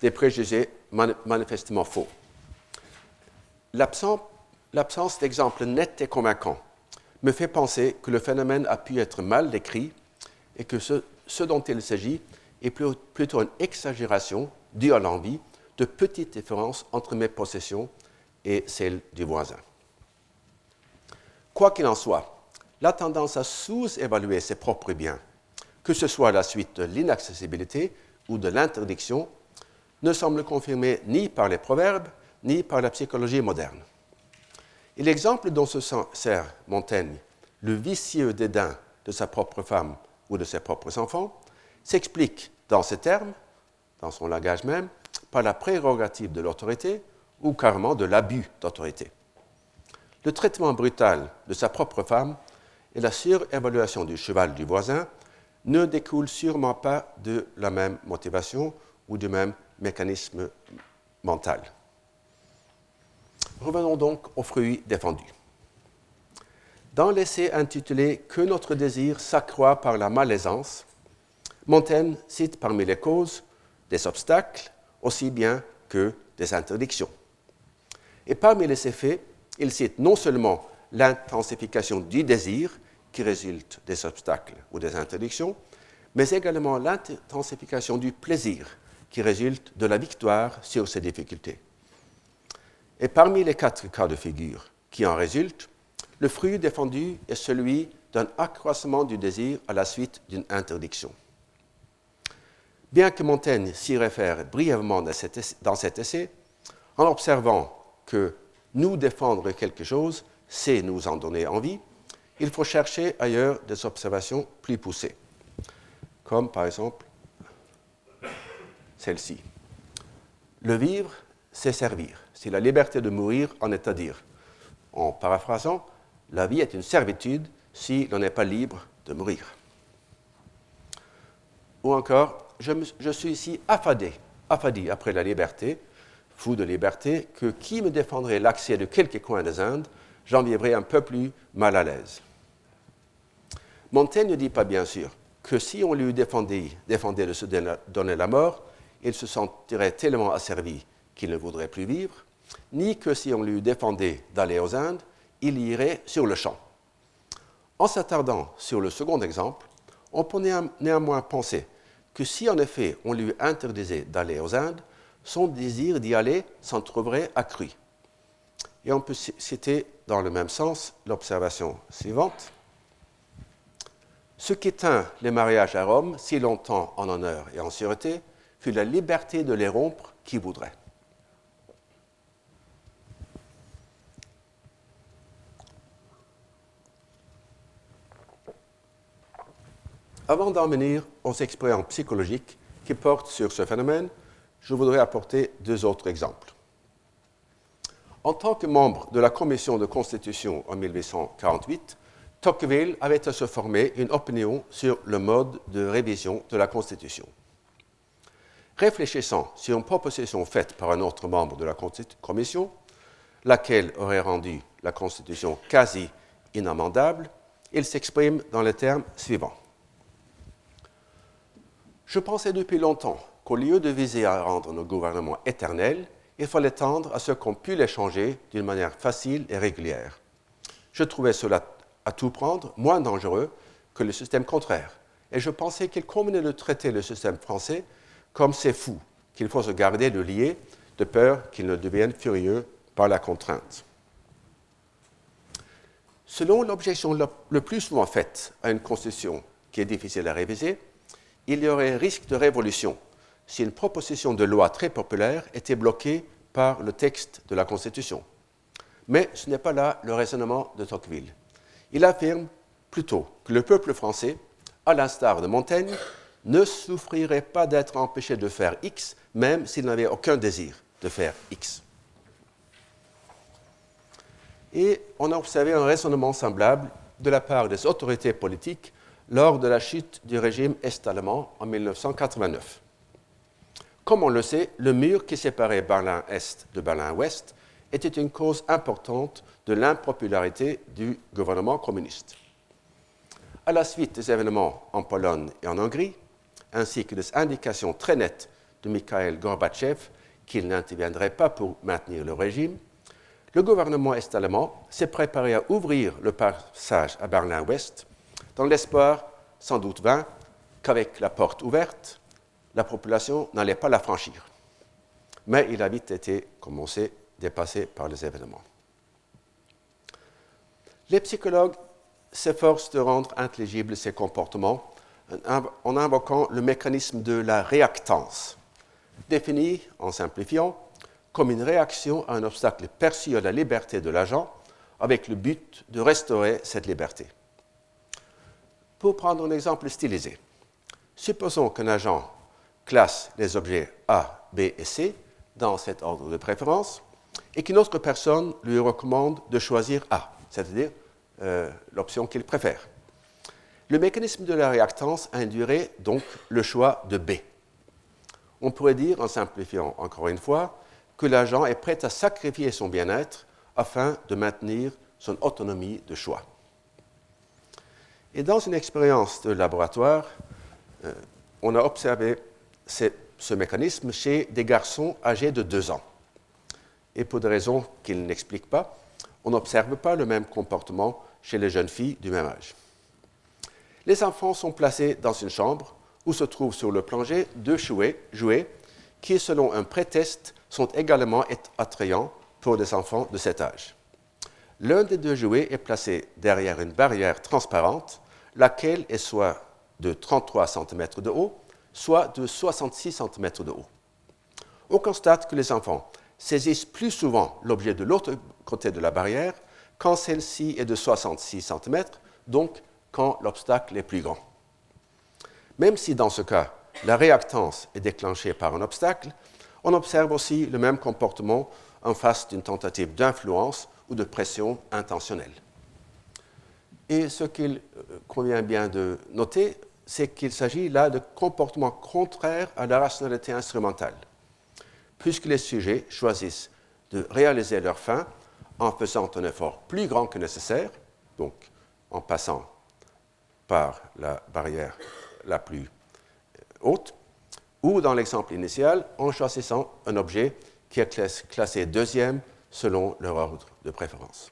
des préjugés manifestement faux. L'absence d'exemples nets et convaincants me fait penser que le phénomène a pu être mal décrit et que ce, dont il s'agit est plutôt une exagération due à l'envie de petites différences entre mes possessions et celles du voisin. Quoi qu'il en soit, la tendance à sous-évaluer ses propres biens, que ce soit à la suite de l'inaccessibilité ou de l'interdiction, ne semble confirmée ni par les proverbes ni par la psychologie moderne. Et l'exemple dont se sert Montaigne, le vicieux dédain de sa propre femme ou de ses propres enfants, s'explique dans ces termes, dans son langage même, par la prérogative de l'autorité ou carrément de l'abus d'autorité. Le traitement brutal de sa propre femme et la surévaluation du cheval du voisin ne découlent sûrement pas de la même motivation ou du même mécanisme mental. Revenons donc aux fruits défendus. Dans l'essai intitulé Que notre désir s'accroît par la malaisance, Montaigne cite parmi les causes des obstacles aussi bien que des interdictions. Et parmi les effets, il cite non seulement l'intensification du désir qui résulte des obstacles ou des interdictions, mais également l'intensification du plaisir qui résulte de la victoire sur ces difficultés. Et parmi les quatre cas de figure qui en résultent, le fruit défendu est celui d'un accroissement du désir à la suite d'une interdiction. Bien que Montaigne s'y réfère brièvement dans cet essai, en observant que nous défendre quelque chose, c'est nous en donner envie, il faut chercher ailleurs des observations plus poussées, comme par exemple celle-ci. Le vivre, c'est servir. Si la liberté de mourir en est à dire. En paraphrasant, la vie est une servitude si l'on n'est pas libre de mourir. Ou encore, je, je suis ici affadé, affadi après la liberté, fou de liberté, que qui me défendrait l'accès de quelques coins des Indes, j'en vivrais un peu plus mal à l'aise. Montaigne ne dit pas bien sûr que si on lui défendait, de se donner la mort, il se sentirait tellement asservi qu'il ne voudrait plus vivre, ni que si on lui défendait d'aller aux Indes, il irait sur le champ. En s'attardant sur le second exemple, on peut néanmoins penser que si en effet on lui interdisait d'aller aux Indes, son désir d'y aller s'en trouverait accru. Et on peut citer dans le même sens l'observation suivante. Ce qui tint les mariages à Rome si longtemps en honneur et en sûreté fut la liberté de les rompre qui voudrait. Avant d'en venir aux expériences psychologiques qui portent sur ce phénomène, je voudrais apporter deux autres exemples. En tant que membre de la commission de constitution en 1848, Tocqueville avait à se former une opinion sur le mode de révision de la Constitution. Réfléchissant sur une proposition faite par un autre membre de la commission, laquelle aurait rendu la Constitution quasi inamendable, il s'exprime dans les termes suivants. Je pensais depuis longtemps qu'au lieu de viser à rendre nos gouvernements éternels, il fallait tendre à ce qu'on pût les changer d'une manière facile et régulière. Je trouvais cela à tout prendre moins dangereux que le système contraire, et je pensais qu'il convenait de traiter le système français comme c'est fou, qu'il faut se garder de lier, de peur qu'il ne devienne furieux par la contrainte. Selon l'objection le plus souvent faite à une constitution qui est difficile à réviser, il y aurait risque de révolution si une proposition de loi très populaire était bloquée par le texte de la Constitution. Mais ce n'est pas là le raisonnement de Tocqueville. Il affirme plutôt que le peuple français, à l'instar de Montaigne, ne souffrirait pas d'être empêché de faire X, même s'il n'avait aucun désir de faire X. Et on a observé un raisonnement semblable de la part des autorités politiques lors de la chute du régime est-allemand en 1989. Comme on le sait, le mur qui séparait Berlin-Est de Berlin-Ouest était une cause importante de l'impopularité du gouvernement communiste. À la suite des événements en Pologne et en Hongrie, ainsi que des indications très nettes de Mikhail Gorbatchev qu'il n'interviendrait pas pour maintenir le régime, le gouvernement est-allemand s'est préparé à ouvrir le passage à Berlin-Ouest dans l'espoir, sans doute vain, qu'avec la porte ouverte, la population n'allait pas la franchir. Mais il a vite été, comme on sait, dépassé par les événements. Les psychologues s'efforcent de rendre intelligibles ces comportements en invoquant le mécanisme de la réactance, défini, en simplifiant, comme une réaction à un obstacle perçu à la liberté de l'agent avec le but de restaurer cette liberté. Pour prendre un exemple stylisé, supposons qu'un agent classe les objets A, B et C dans cet ordre de préférence et qu'une autre personne lui recommande de choisir A, c'est-à-dire euh, l'option qu'il préfère. Le mécanisme de la réactance induirait donc le choix de B. On pourrait dire, en simplifiant encore une fois, que l'agent est prêt à sacrifier son bien-être afin de maintenir son autonomie de choix. Et dans une expérience de laboratoire, euh, on a observé ce mécanisme chez des garçons âgés de 2 ans. Et pour des raisons qu'ils n'expliquent pas, on n'observe pas le même comportement chez les jeunes filles du même âge. Les enfants sont placés dans une chambre où se trouvent sur le plancher deux jouets, jouets qui, selon un prétexte, sont également attrayants pour des enfants de cet âge. L'un des deux jouets est placé derrière une barrière transparente, laquelle est soit de 33 cm de haut, soit de 66 cm de haut. On constate que les enfants saisissent plus souvent l'objet de l'autre côté de la barrière quand celle-ci est de 66 cm, donc quand l'obstacle est plus grand. Même si dans ce cas, la réactance est déclenchée par un obstacle, on observe aussi le même comportement en face d'une tentative d'influence ou de pression intentionnelle. Et ce qu'il euh, convient bien de noter, c'est qu'il s'agit là de comportements contraires à la rationalité instrumentale, puisque les sujets choisissent de réaliser leur fin en faisant un effort plus grand que nécessaire, donc en passant par la barrière la plus haute, ou dans l'exemple initial, en choisissant un objet qui est classé deuxième selon leur ordre de préférence.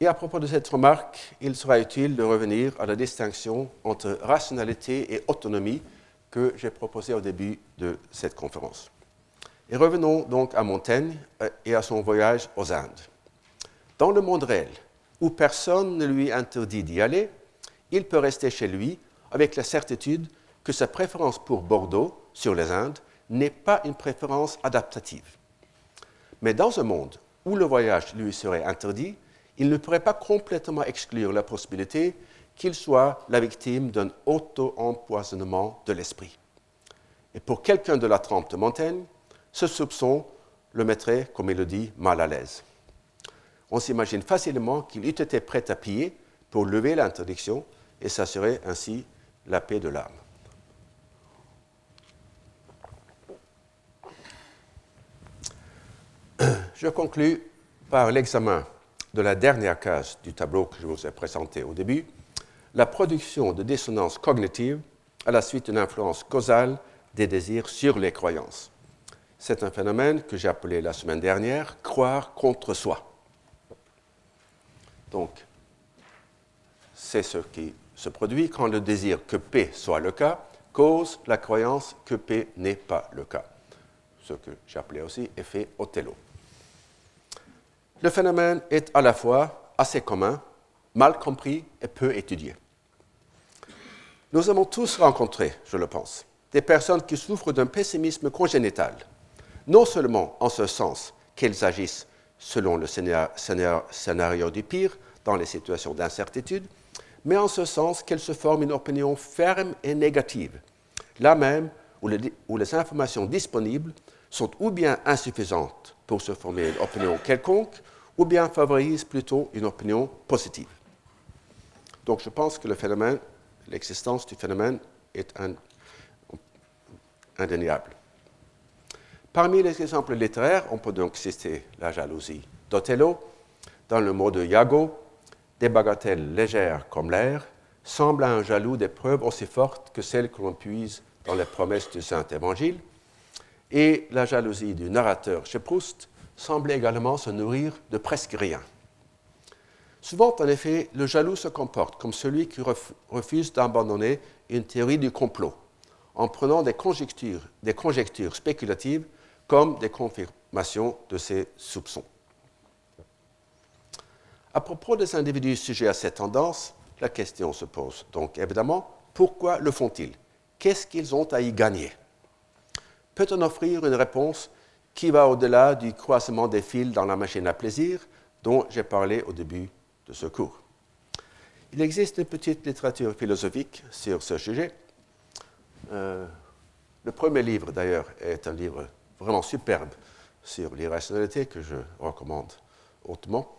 Et à propos de cette remarque, il sera utile de revenir à la distinction entre rationalité et autonomie que j'ai proposée au début de cette conférence. Et revenons donc à Montaigne euh, et à son voyage aux Indes. Dans le monde réel, où personne ne lui interdit d'y aller, il peut rester chez lui avec la certitude que sa préférence pour Bordeaux, sur les Indes, n'est pas une préférence adaptative. Mais dans un monde où le voyage lui serait interdit, il ne pourrait pas complètement exclure la possibilité qu'il soit la victime d'un auto-empoisonnement de l'esprit. Et pour quelqu'un de la trempe de Montaigne, ce soupçon le mettrait, comme il le dit, mal à l'aise. On s'imagine facilement qu'il eût été prêt à piller pour lever l'interdiction et s'assurer ainsi la paix de l'âme. Je conclus par l'examen de la dernière case du tableau que je vous ai présenté au début, la production de dissonance cognitive à la suite d'une influence causale des désirs sur les croyances. C'est un phénomène que j'ai appelé la semaine dernière croire contre soi. Donc, c'est ce qui se produit quand le désir que P soit le cas cause la croyance que P n'est pas le cas. Ce que j'appelais aussi effet Othello. Le phénomène est à la fois assez commun, mal compris et peu étudié. Nous avons tous rencontré, je le pense, des personnes qui souffrent d'un pessimisme congénital, non seulement en ce sens qu'elles agissent selon le scénario du pire dans les situations d'incertitude, mais en ce sens qu'elles se forment une opinion ferme et négative, là même où, les informations disponibles sont ou bien insuffisantes pour se former une opinion quelconque, ou bien favorisent plutôt une opinion positive. Donc je pense que l'existence du phénomène est indéniable. Parmi les exemples littéraires, on peut donc citer la jalousie d'Othello. Dans le mot de Iago, des bagatelles légères comme l'air semblent à un jaloux des preuves aussi fortes que celles que l'on puise dans les promesses du Saint Évangile. Et la jalousie du narrateur chez Proust semble également se nourrir de presque rien. Souvent, en effet, le jaloux se comporte comme celui qui refuse d'abandonner une théorie du complot, en prenant des conjectures, des conjectures spéculatives comme des confirmations de ses soupçons. À propos des individus sujets à cette tendance, la question se pose donc évidemment, pourquoi le font-ils? Qu'est-ce qu'ils ont à y gagner? Peut-on offrir une réponse qui va au-delà du croisement des fils dans la machine à plaisir dont j'ai parlé au début de ce cours. Il existe une petite littérature philosophique sur ce sujet. Euh, le premier livre, d'ailleurs, est un livre vraiment superbe sur l'irrationalité que je recommande hautement.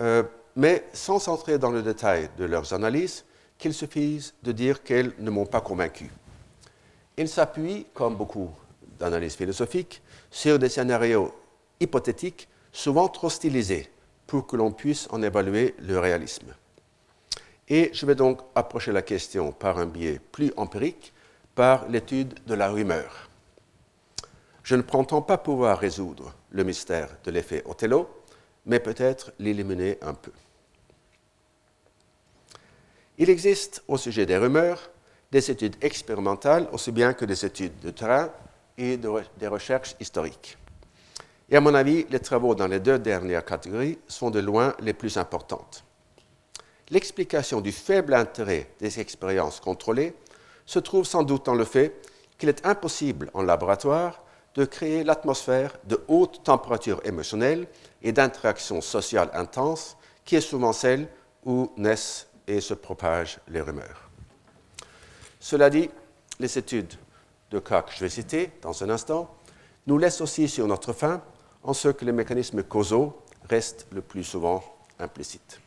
Euh, mais sans entrer dans le détail de leurs analyses, qu'il suffise de dire qu'elles ne m'ont pas convaincu. Ils s'appuient, comme beaucoup d'analyses philosophiques, sur des scénarios hypothétiques souvent trop stylisés pour que l'on puisse en évaluer le réalisme. Et je vais donc approcher la question par un biais plus empirique, par l'étude de la rumeur. Je ne prétends pas pouvoir résoudre le mystère de l'effet Othello, mais peut-être l'éliminer un peu. Il existe au sujet des rumeurs des études expérimentales aussi bien que des études de terrain et des recherches historiques. Et à mon avis, les travaux dans les deux dernières catégories sont de loin les plus importantes. L'explication du faible intérêt des expériences contrôlées se trouve sans doute dans le fait qu'il est impossible en laboratoire de créer l'atmosphère de haute température émotionnelle et d'interaction sociale intense qui est souvent celle où naissent et se propagent les rumeurs. Cela dit, les études de cas que je vais citer dans un instant, nous laisse aussi sur notre faim en ce que les mécanismes causaux restent le plus souvent implicites.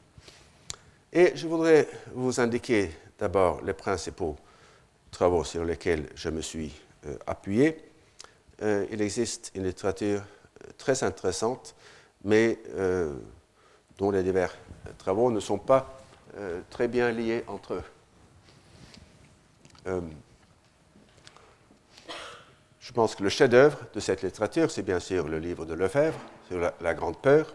Et je voudrais vous indiquer d'abord les principaux travaux sur lesquels je me suis euh, appuyé. Euh, il existe une littérature euh, très intéressante, mais dont les divers travaux ne sont pas très bien liés entre eux. Je pense que le chef-d'œuvre de cette littérature, c'est bien sûr le livre de Lefebvre sur la, Grande Peur,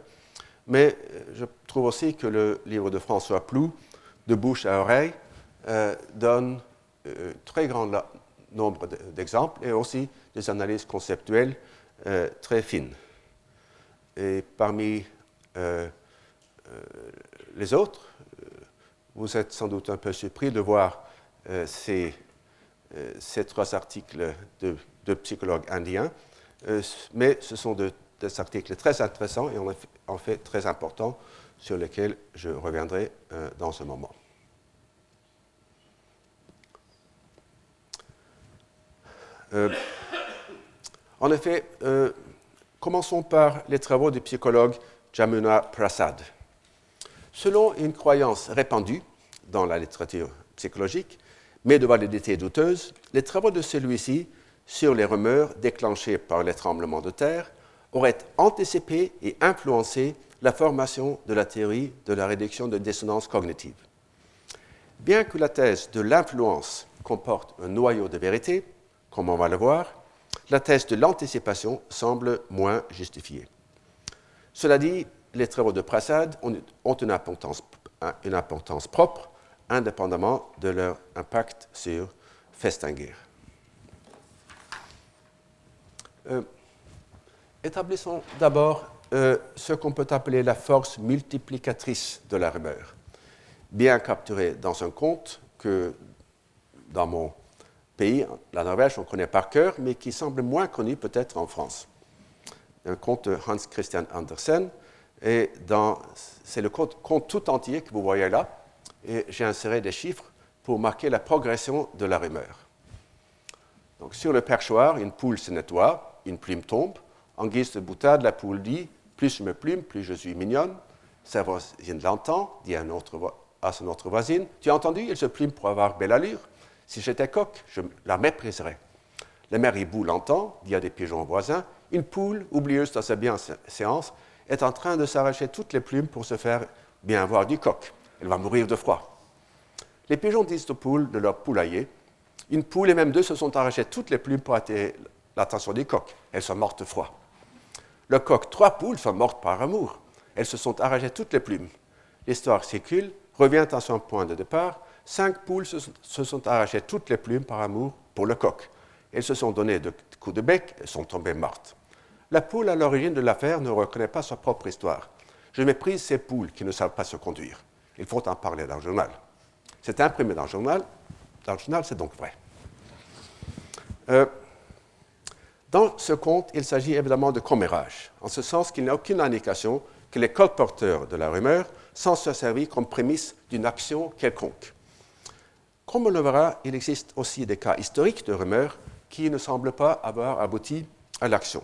mais euh, je trouve aussi que le livre de François Plou, De bouche à oreille, euh, donne un euh, très grand nombre d'exemples et aussi des analyses conceptuelles très fines. Et parmi les autres. Vous êtes sans doute un peu surpris de voir ces, ces, trois articles de, de psychologues indiens, mais ce sont de, des articles très intéressants et en fait très importants sur lesquels je reviendrai dans ce moment. Euh, en effet, euh, commençons par les travaux du psychologue Jamuna Prasad. Selon une croyance répandue dans la littérature psychologique, mais de validité douteuse, les travaux de celui-ci sur les rumeurs déclenchées par les tremblements de terre auraient anticipé et influencé la formation de la théorie de la réduction de dissonance cognitive. Bien que la thèse de l'influence comporte un noyau de vérité, comme on va le voir, la thèse de l'anticipation semble moins justifiée. Cela dit, les travaux de Prasad ont une importance, une importance propre, indépendamment de leur impact sur Festinger. Euh, établissons d'abord euh, ce qu'on peut appeler la force multiplicatrice de la rumeur, bien capturée dans un conte que, dans mon pays, la Norvège, on connaît par cœur, mais qui semble moins connu peut-être en France. Un conte de Hans Christian Andersen, et c'est le conte, tout entier que vous voyez là, et j'ai inséré des chiffres pour marquer la progression de la rumeur. Donc, sur le perchoir, une poule se nettoie, une plume tombe. En guise de boutade, la poule dit Plus je me plume, plus je suis mignonne. Sa voisine l'entend, dit à, son autre voisine Tu as entendu Il se plume pour avoir belle allure. Si j'étais coq, je la mépriserais. Le hibou l'entend, dit à des pigeons voisins Une poule, oublieuse dans sa séance, est en train de s'arracher toutes les plumes pour se faire bien voir du coq. Elle va mourir de froid. Les pigeons disent aux poules de leur poulailler Une poule et même deux se sont arrachées toutes les plumes pour attirer l'attention du coq. Elles sont mortes de froid. Le coq, trois poules sont mortes par amour. Elles se sont arrachées toutes les plumes. L'histoire circule, revient à son point de départ cinq poules se, sont arrachées toutes les plumes par amour pour le coq. Elles se sont donné de coups de bec et sont tombées mortes. La poule à l'origine de l'affaire ne reconnaît pas sa propre histoire. Je méprise ces poules qui ne savent pas se conduire. Il faut en parler dans le journal. C'est imprimé dans le journal. Dans le journal, c'est donc vrai. Euh, dans ce conte, il s'agit évidemment de commérage, en ce sens qu'il n'y a aucune indication que les colporteurs de la rumeur s'en soient servis comme prémisse d'une action quelconque. Comme on le verra, il existe aussi des cas historiques de rumeurs qui ne semblent pas avoir abouti à l'action.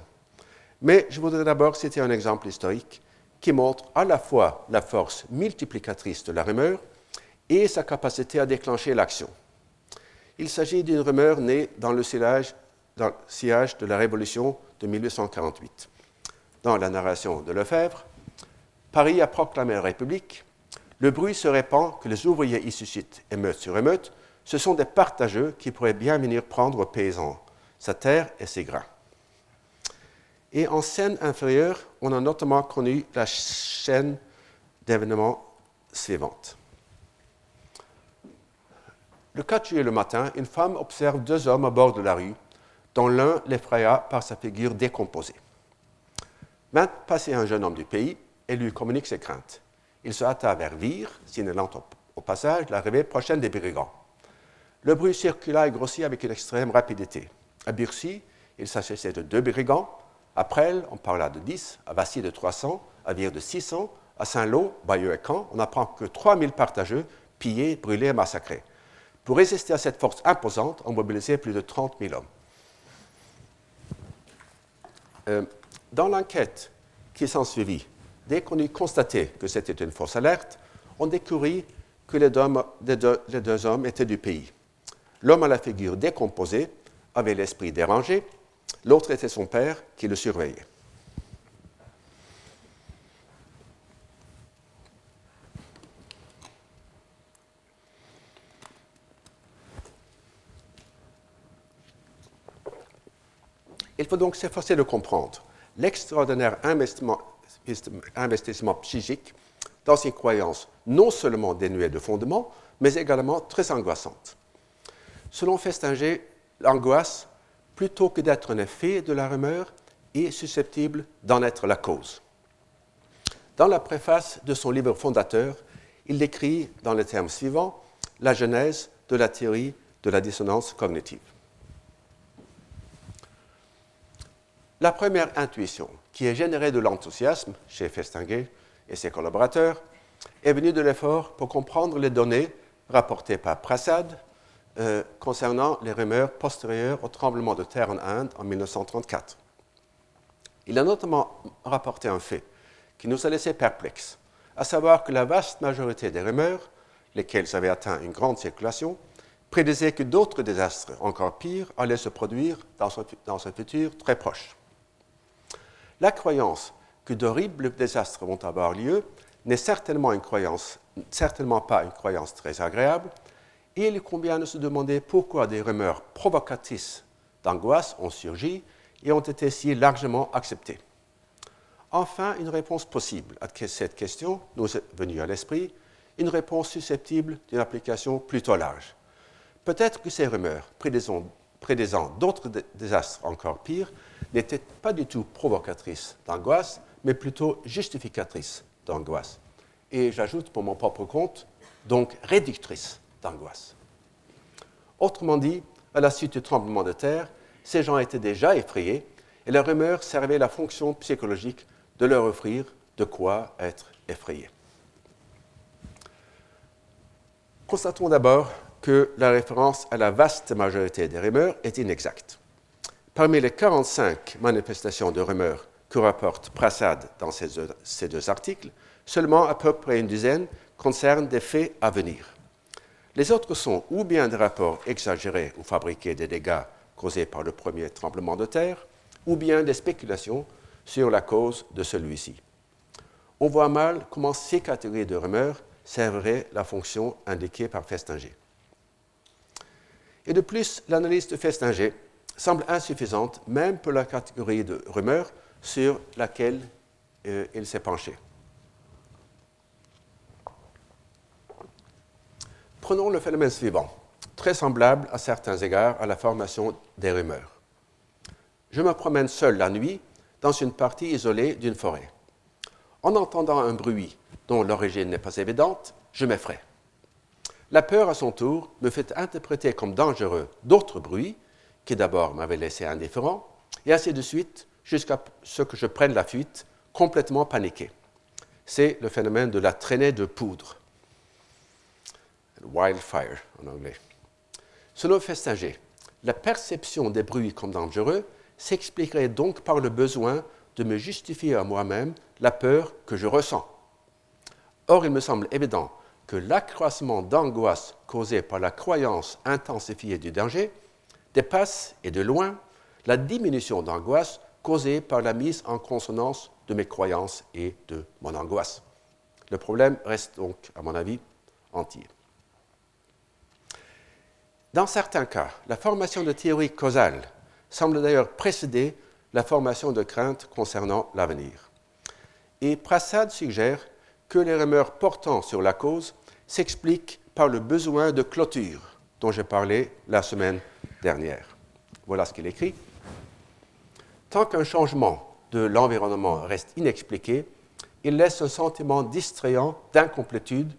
Mais je voudrais d'abord citer un exemple historique qui montre à la fois la force multiplicatrice de la rumeur et sa capacité à déclencher l'action. Il s'agit d'une rumeur née dans le, sillage, de la Révolution de 1848. Dans la narration de Lefebvre, Paris a proclamé la République, le bruit se répand que les ouvriers y suscitent émeute sur émeute. Ce sont des partageux qui pourraient bien venir prendre aux paysans sa terre et ses grains. Et en scène inférieure, on a notamment connu la chaîne d'événements suivante. Le 4 juillet le matin, une femme observe deux hommes à bord de la rue, dont l'un l'effraya par sa figure décomposée. Vint passer un jeune homme du pays et lui communique ses craintes il se hâta vers Vire, signalant au, passage l'arrivée prochaine des brigands. Le bruit circula et grossit avec une extrême rapidité. À Burcy, il s'agissait de deux brigands. Presles, on parla de 10, à Vassy de 300, à Vire de 600, à Saint-Lô, Bayeux et Caen, on apprend que 3000 partageux, pillés, brûlés massacrés. Pour résister à cette force imposante, on mobilisait plus de 30 000 hommes. Euh, dans l'enquête qui s'ensuivit, Dès qu'on eut constaté que c'était une fausse alerte, on découvrit que les deux, hommes étaient du pays. L'homme à la figure décomposée avait l'esprit dérangé, l'autre était son père qui le surveillait. Il faut donc s'efforcer de comprendre l'extraordinaire investissement psychique dans une croyance non seulement dénuée de fondement, mais également très angoissante. Selon Festinger, l'angoisse, plutôt que d'être un effet de la rumeur, est susceptible d'en être la cause. Dans la préface de son livre fondateur, il décrit dans les termes suivants la genèse de la théorie de la dissonance cognitive. La première intuition qui a généré de l'enthousiasme chez Festinguet et ses collaborateurs est venue de l'effort pour comprendre les données rapportées par Prasad euh, concernant les rumeurs postérieures au tremblement de terre en Inde en 1934. Il a notamment rapporté un fait qui nous a laissé perplexes, à savoir que la vaste majorité des rumeurs, lesquelles avaient atteint une grande circulation, prédisaient que d'autres désastres encore pires allaient se produire dans un, futur très proche. La croyance que d'horribles désastres vont avoir lieu n'est certainement pas une croyance très agréable, et convient de se demander pourquoi des rumeurs provocatrices d'angoisse ont surgi et ont été si largement acceptées. Enfin, une réponse possible à cette question nous est venue à l'esprit, une réponse susceptible d'une application plutôt large. Peut-être que ces rumeurs, prédisant d'autres désastres encore pires, n'étaient pas du tout provocatrices d'angoisse, mais plutôt justificatrices d'angoisse. Et j'ajoute pour mon propre compte, donc réductrices d'angoisse. Autrement dit, à la suite du tremblement de terre, ces gens étaient déjà effrayés et la rumeur servait la fonction psychologique de leur offrir de quoi être effrayés. Constatons d'abord que la référence à la vaste majorité des rumeurs est inexacte. Parmi les 45 manifestations de rumeurs que rapporte Prasad dans ces deux, articles, seulement à peu près une dizaine concernent des faits à venir. Les autres sont ou bien des rapports exagérés ou fabriqués des dégâts causés par le premier tremblement de terre, ou bien des spéculations sur la cause de celui-ci. On voit mal comment ces catégories de rumeurs serveraient la fonction indiquée par Festinger. Et de plus, l'analyse de Festinger semble insuffisante même pour la catégorie de rumeurs sur laquelle euh, il s'est penché. Prenons le phénomène suivant, très semblable à certains égards à la formation des rumeurs. Je me promène seul la nuit dans une partie isolée d'une forêt. En entendant un bruit dont l'origine n'est pas évidente, je m'effraie. La peur, à son tour, me fait interpréter comme dangereux d'autres bruits qui d'abord m'avaient laissé indifférent, et ainsi de suite jusqu'à ce que je prenne la fuite, complètement paniqué. C'est le phénomène de la traînée de poudre wildfire en anglais. Selon Festinger, la perception des bruits comme dangereux s'expliquerait donc par le besoin de me justifier à moi-même la peur que je ressens. Or, il me semble évident que l'accroissement d'angoisse causé par la croyance intensifiée du danger dépasse, et de loin, la diminution d'angoisse causée par la mise en consonance de mes croyances et de mon angoisse. Le problème reste donc, à mon avis, entier. Dans certains cas, la formation de théories causales semble d'ailleurs précéder la formation de craintes concernant l'avenir. Et Prasad suggère que les rumeurs portant sur la cause s'expliquent par le besoin de clôture dont j'ai parlé la semaine dernière. Voilà ce qu'il écrit. Tant qu'un changement de l'environnement reste inexpliqué, il laisse un sentiment distrayant d'incomplétude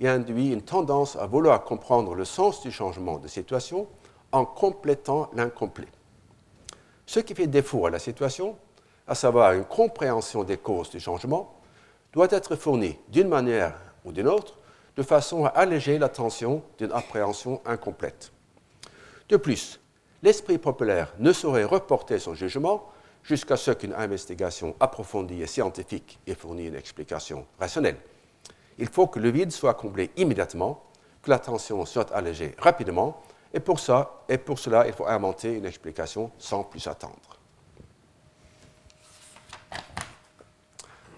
et induit une tendance à vouloir comprendre le sens du changement de situation en complétant l'incomplet. Ce qui fait défaut à la situation, à savoir une compréhension des causes du changement, doit être fourni d'une manière ou d'une autre de façon à alléger la tension d'une appréhension incomplète. De plus, l'esprit populaire ne saurait reporter son jugement jusqu'à ce qu'une investigation approfondie et scientifique ait fourni une explication rationnelle il faut que le vide soit comblé immédiatement, que la tension soit allégée rapidement, et pour, cela, il faut inventer une explication sans plus attendre.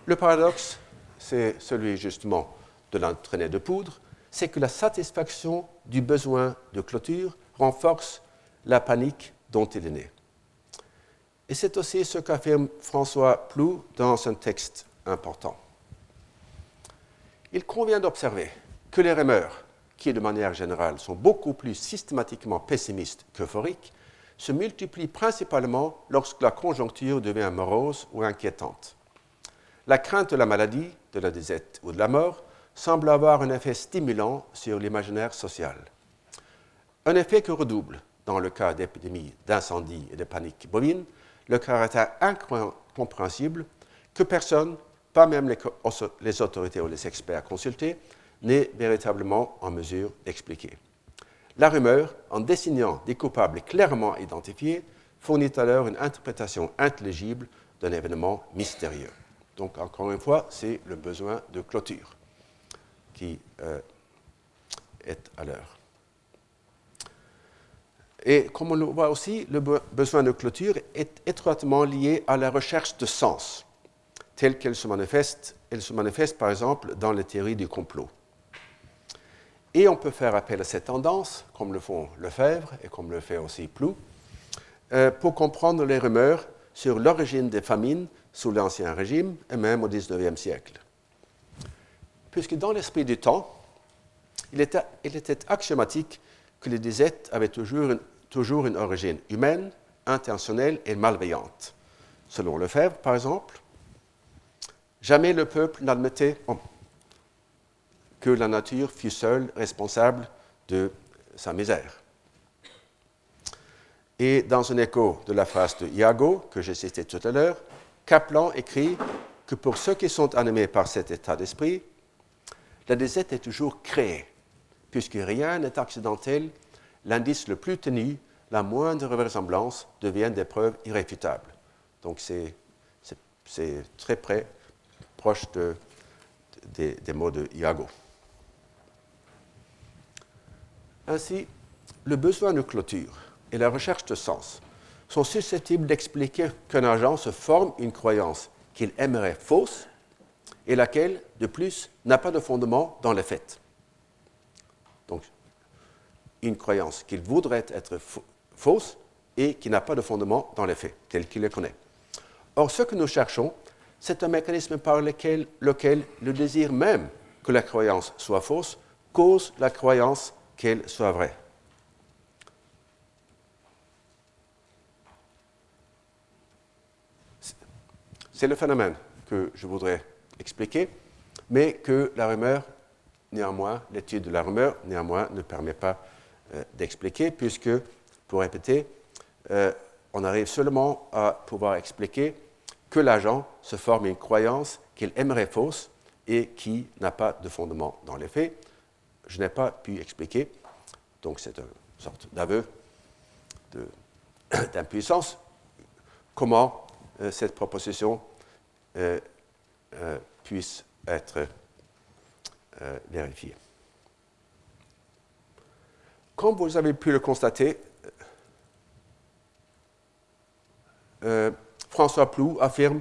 Le paradoxe, c'est celui justement de l'entraînée de poudre, c'est que la satisfaction du besoin de clôture renforce la panique dont il est né. Et c'est aussi ce qu'affirme François Plou dans un texte important il convient d'observer que les rumeurs, qui de manière générale sont beaucoup plus systématiquement pessimistes qu'euphoriques, se multiplient principalement lorsque la conjoncture devient morose ou inquiétante. la crainte de la maladie, de la disette ou de la mort semble avoir un effet stimulant sur l'imaginaire social. Un effet que redouble, dans le cas d'épidémies, d'incendies et de panique bovine, le caractère incompréhensible que personne, pas même les, autorités ou les experts consultés, n'est véritablement en mesure d'expliquer. La rumeur, en dessinant des coupables clairement identifiés, fournit alors une interprétation intelligible d'un événement mystérieux. Donc, encore une fois, c'est le besoin de clôture qui euh, est à l'heure. Et comme on le voit aussi, le besoin de clôture est étroitement lié à la recherche de sens, telle qu'elle se manifeste, elle se manifeste par exemple dans les théories du complot. Et on peut faire appel à cette tendance, comme le font Lefebvre et comme le fait aussi Plou, euh, pour comprendre les rumeurs sur l'origine des famines sous l'Ancien Régime et même au XIXe siècle. Puisque dans l'esprit du temps, il était, axiomatique que les disettes avaient toujours une, toujours une origine humaine, intentionnelle et malveillante. Selon Lefebvre, par exemple, jamais le peuple n'admettait que la nature fût seule responsable de sa misère. Et dans un écho de la phrase de Iago, que j'ai citée tout à l'heure, Kaplan écrit que pour ceux qui sont animés par cet état d'esprit, la disette est toujours créée, puisque rien n'est accidentel, l'indice le plus tenu, la moindre ressemblance devient des preuves irréfutables. Donc c'est très près, proche des mots de Iago. Ainsi, le besoin de clôture et la recherche de sens sont susceptibles d'expliquer qu'un agent se forme une croyance qu'il aimerait fausse et laquelle, de plus, n'a pas de fondement dans les faits. Donc, une croyance qu'il voudrait être fausse et qui n'a pas de fondement dans les faits, tel qu'il les connaît. Or, ce que nous cherchons, c'est un mécanisme par lequel, le désir même que la croyance soit fausse cause la croyance qu'elle soit vraie. C'est le phénomène que je voudrais expliquer, mais que la rumeur, néanmoins, l'étude de la rumeur, néanmoins, ne permet pas euh, d'expliquer, puisque, pour répéter, euh, on arrive seulement à pouvoir expliquer que l'agent se forme une croyance qu'il aimerait fausse et qui n'a pas de fondement dans les faits. Je n'ai pas pu expliquer, donc c'est une sorte d'aveu d'impuissance, comment euh, cette proposition euh, euh, puisse être vérifiée? Comme vous avez pu le constater, François Plou affirme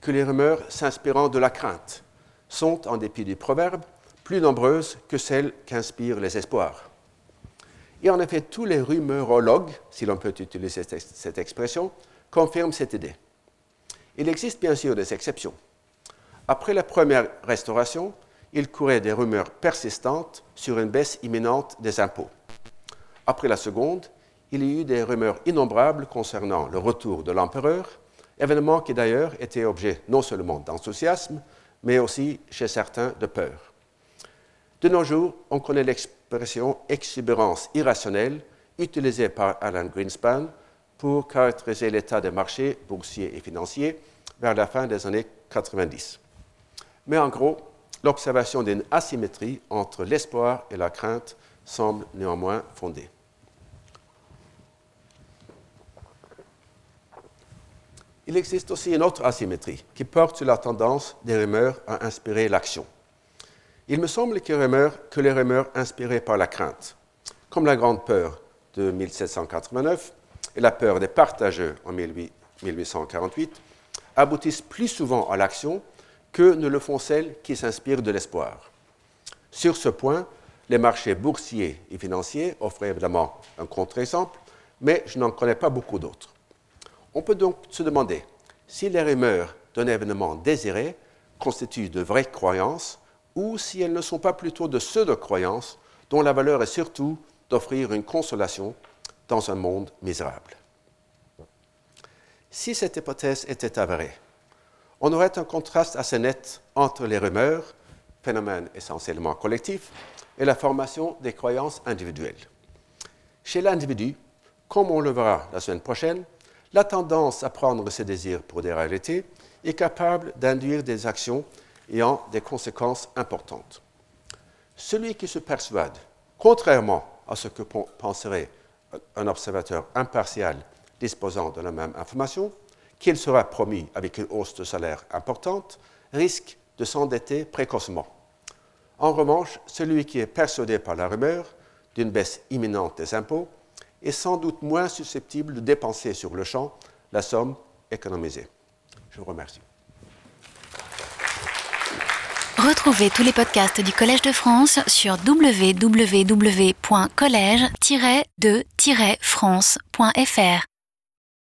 que les rumeurs s'inspirant de la crainte sont, en dépit du proverbe, plus nombreuses que celles qu'inspirent les espoirs. Et en effet, tous les rumorologues, si l'on peut utiliser cette expression, confirment cette idée. Il existe bien sûr des exceptions. Après la première restauration, il courait des rumeurs persistantes sur une baisse imminente des impôts. Après la seconde, il y eut des rumeurs innombrables concernant le retour de l'empereur, événement qui d'ailleurs était objet non seulement d'enthousiasme, mais aussi chez certains de peur. De nos jours, on connaît l'expression exubérance irrationnelle utilisée par Alan Greenspan pour caractériser l'état des marchés boursiers et financiers vers la fin des années 90. Mais en gros, l'observation d'une asymétrie entre l'espoir et la crainte semble néanmoins fondée. Il existe aussi une autre asymétrie qui porte sur la tendance des rumeurs à inspirer l'action. Il me semble que les rumeurs inspirées par la crainte, comme la Grande Peur de 1789 et la peur des partageux en 1848, aboutissent plus souvent à l'action que ne le font celles qui s'inspirent de l'espoir. Sur ce point, les marchés boursiers et financiers offrent évidemment un contre-exemple, mais je n'en connais pas beaucoup d'autres. On peut donc se demander si les rumeurs d'un événement désiré constituent de vraies croyances ou si elles ne sont pas plutôt de croyance dont la valeur est surtout d'offrir une consolation dans un monde misérable. Si cette hypothèse était avérée, on aurait un contraste assez net entre les rumeurs, phénomène essentiellement collectif, et la formation des croyances individuelles. Chez l'individu, comme on le verra la semaine prochaine, la tendance à prendre ses désirs pour des réalités est capable d'induire des actions ayant des conséquences importantes. Celui qui se persuade, contrairement à ce que penserait un observateur impartial disposant de la même information, qu'il sera promis avec une hausse de salaire importante, risque de s'endetter précocement. En revanche, celui qui est persuadé par la rumeur d'une baisse imminente des impôts est sans doute moins susceptible de dépenser sur le champ la somme économisée. Je vous remercie. Retrouvez tous les podcasts du Collège de France sur www.collège-de-france.fr.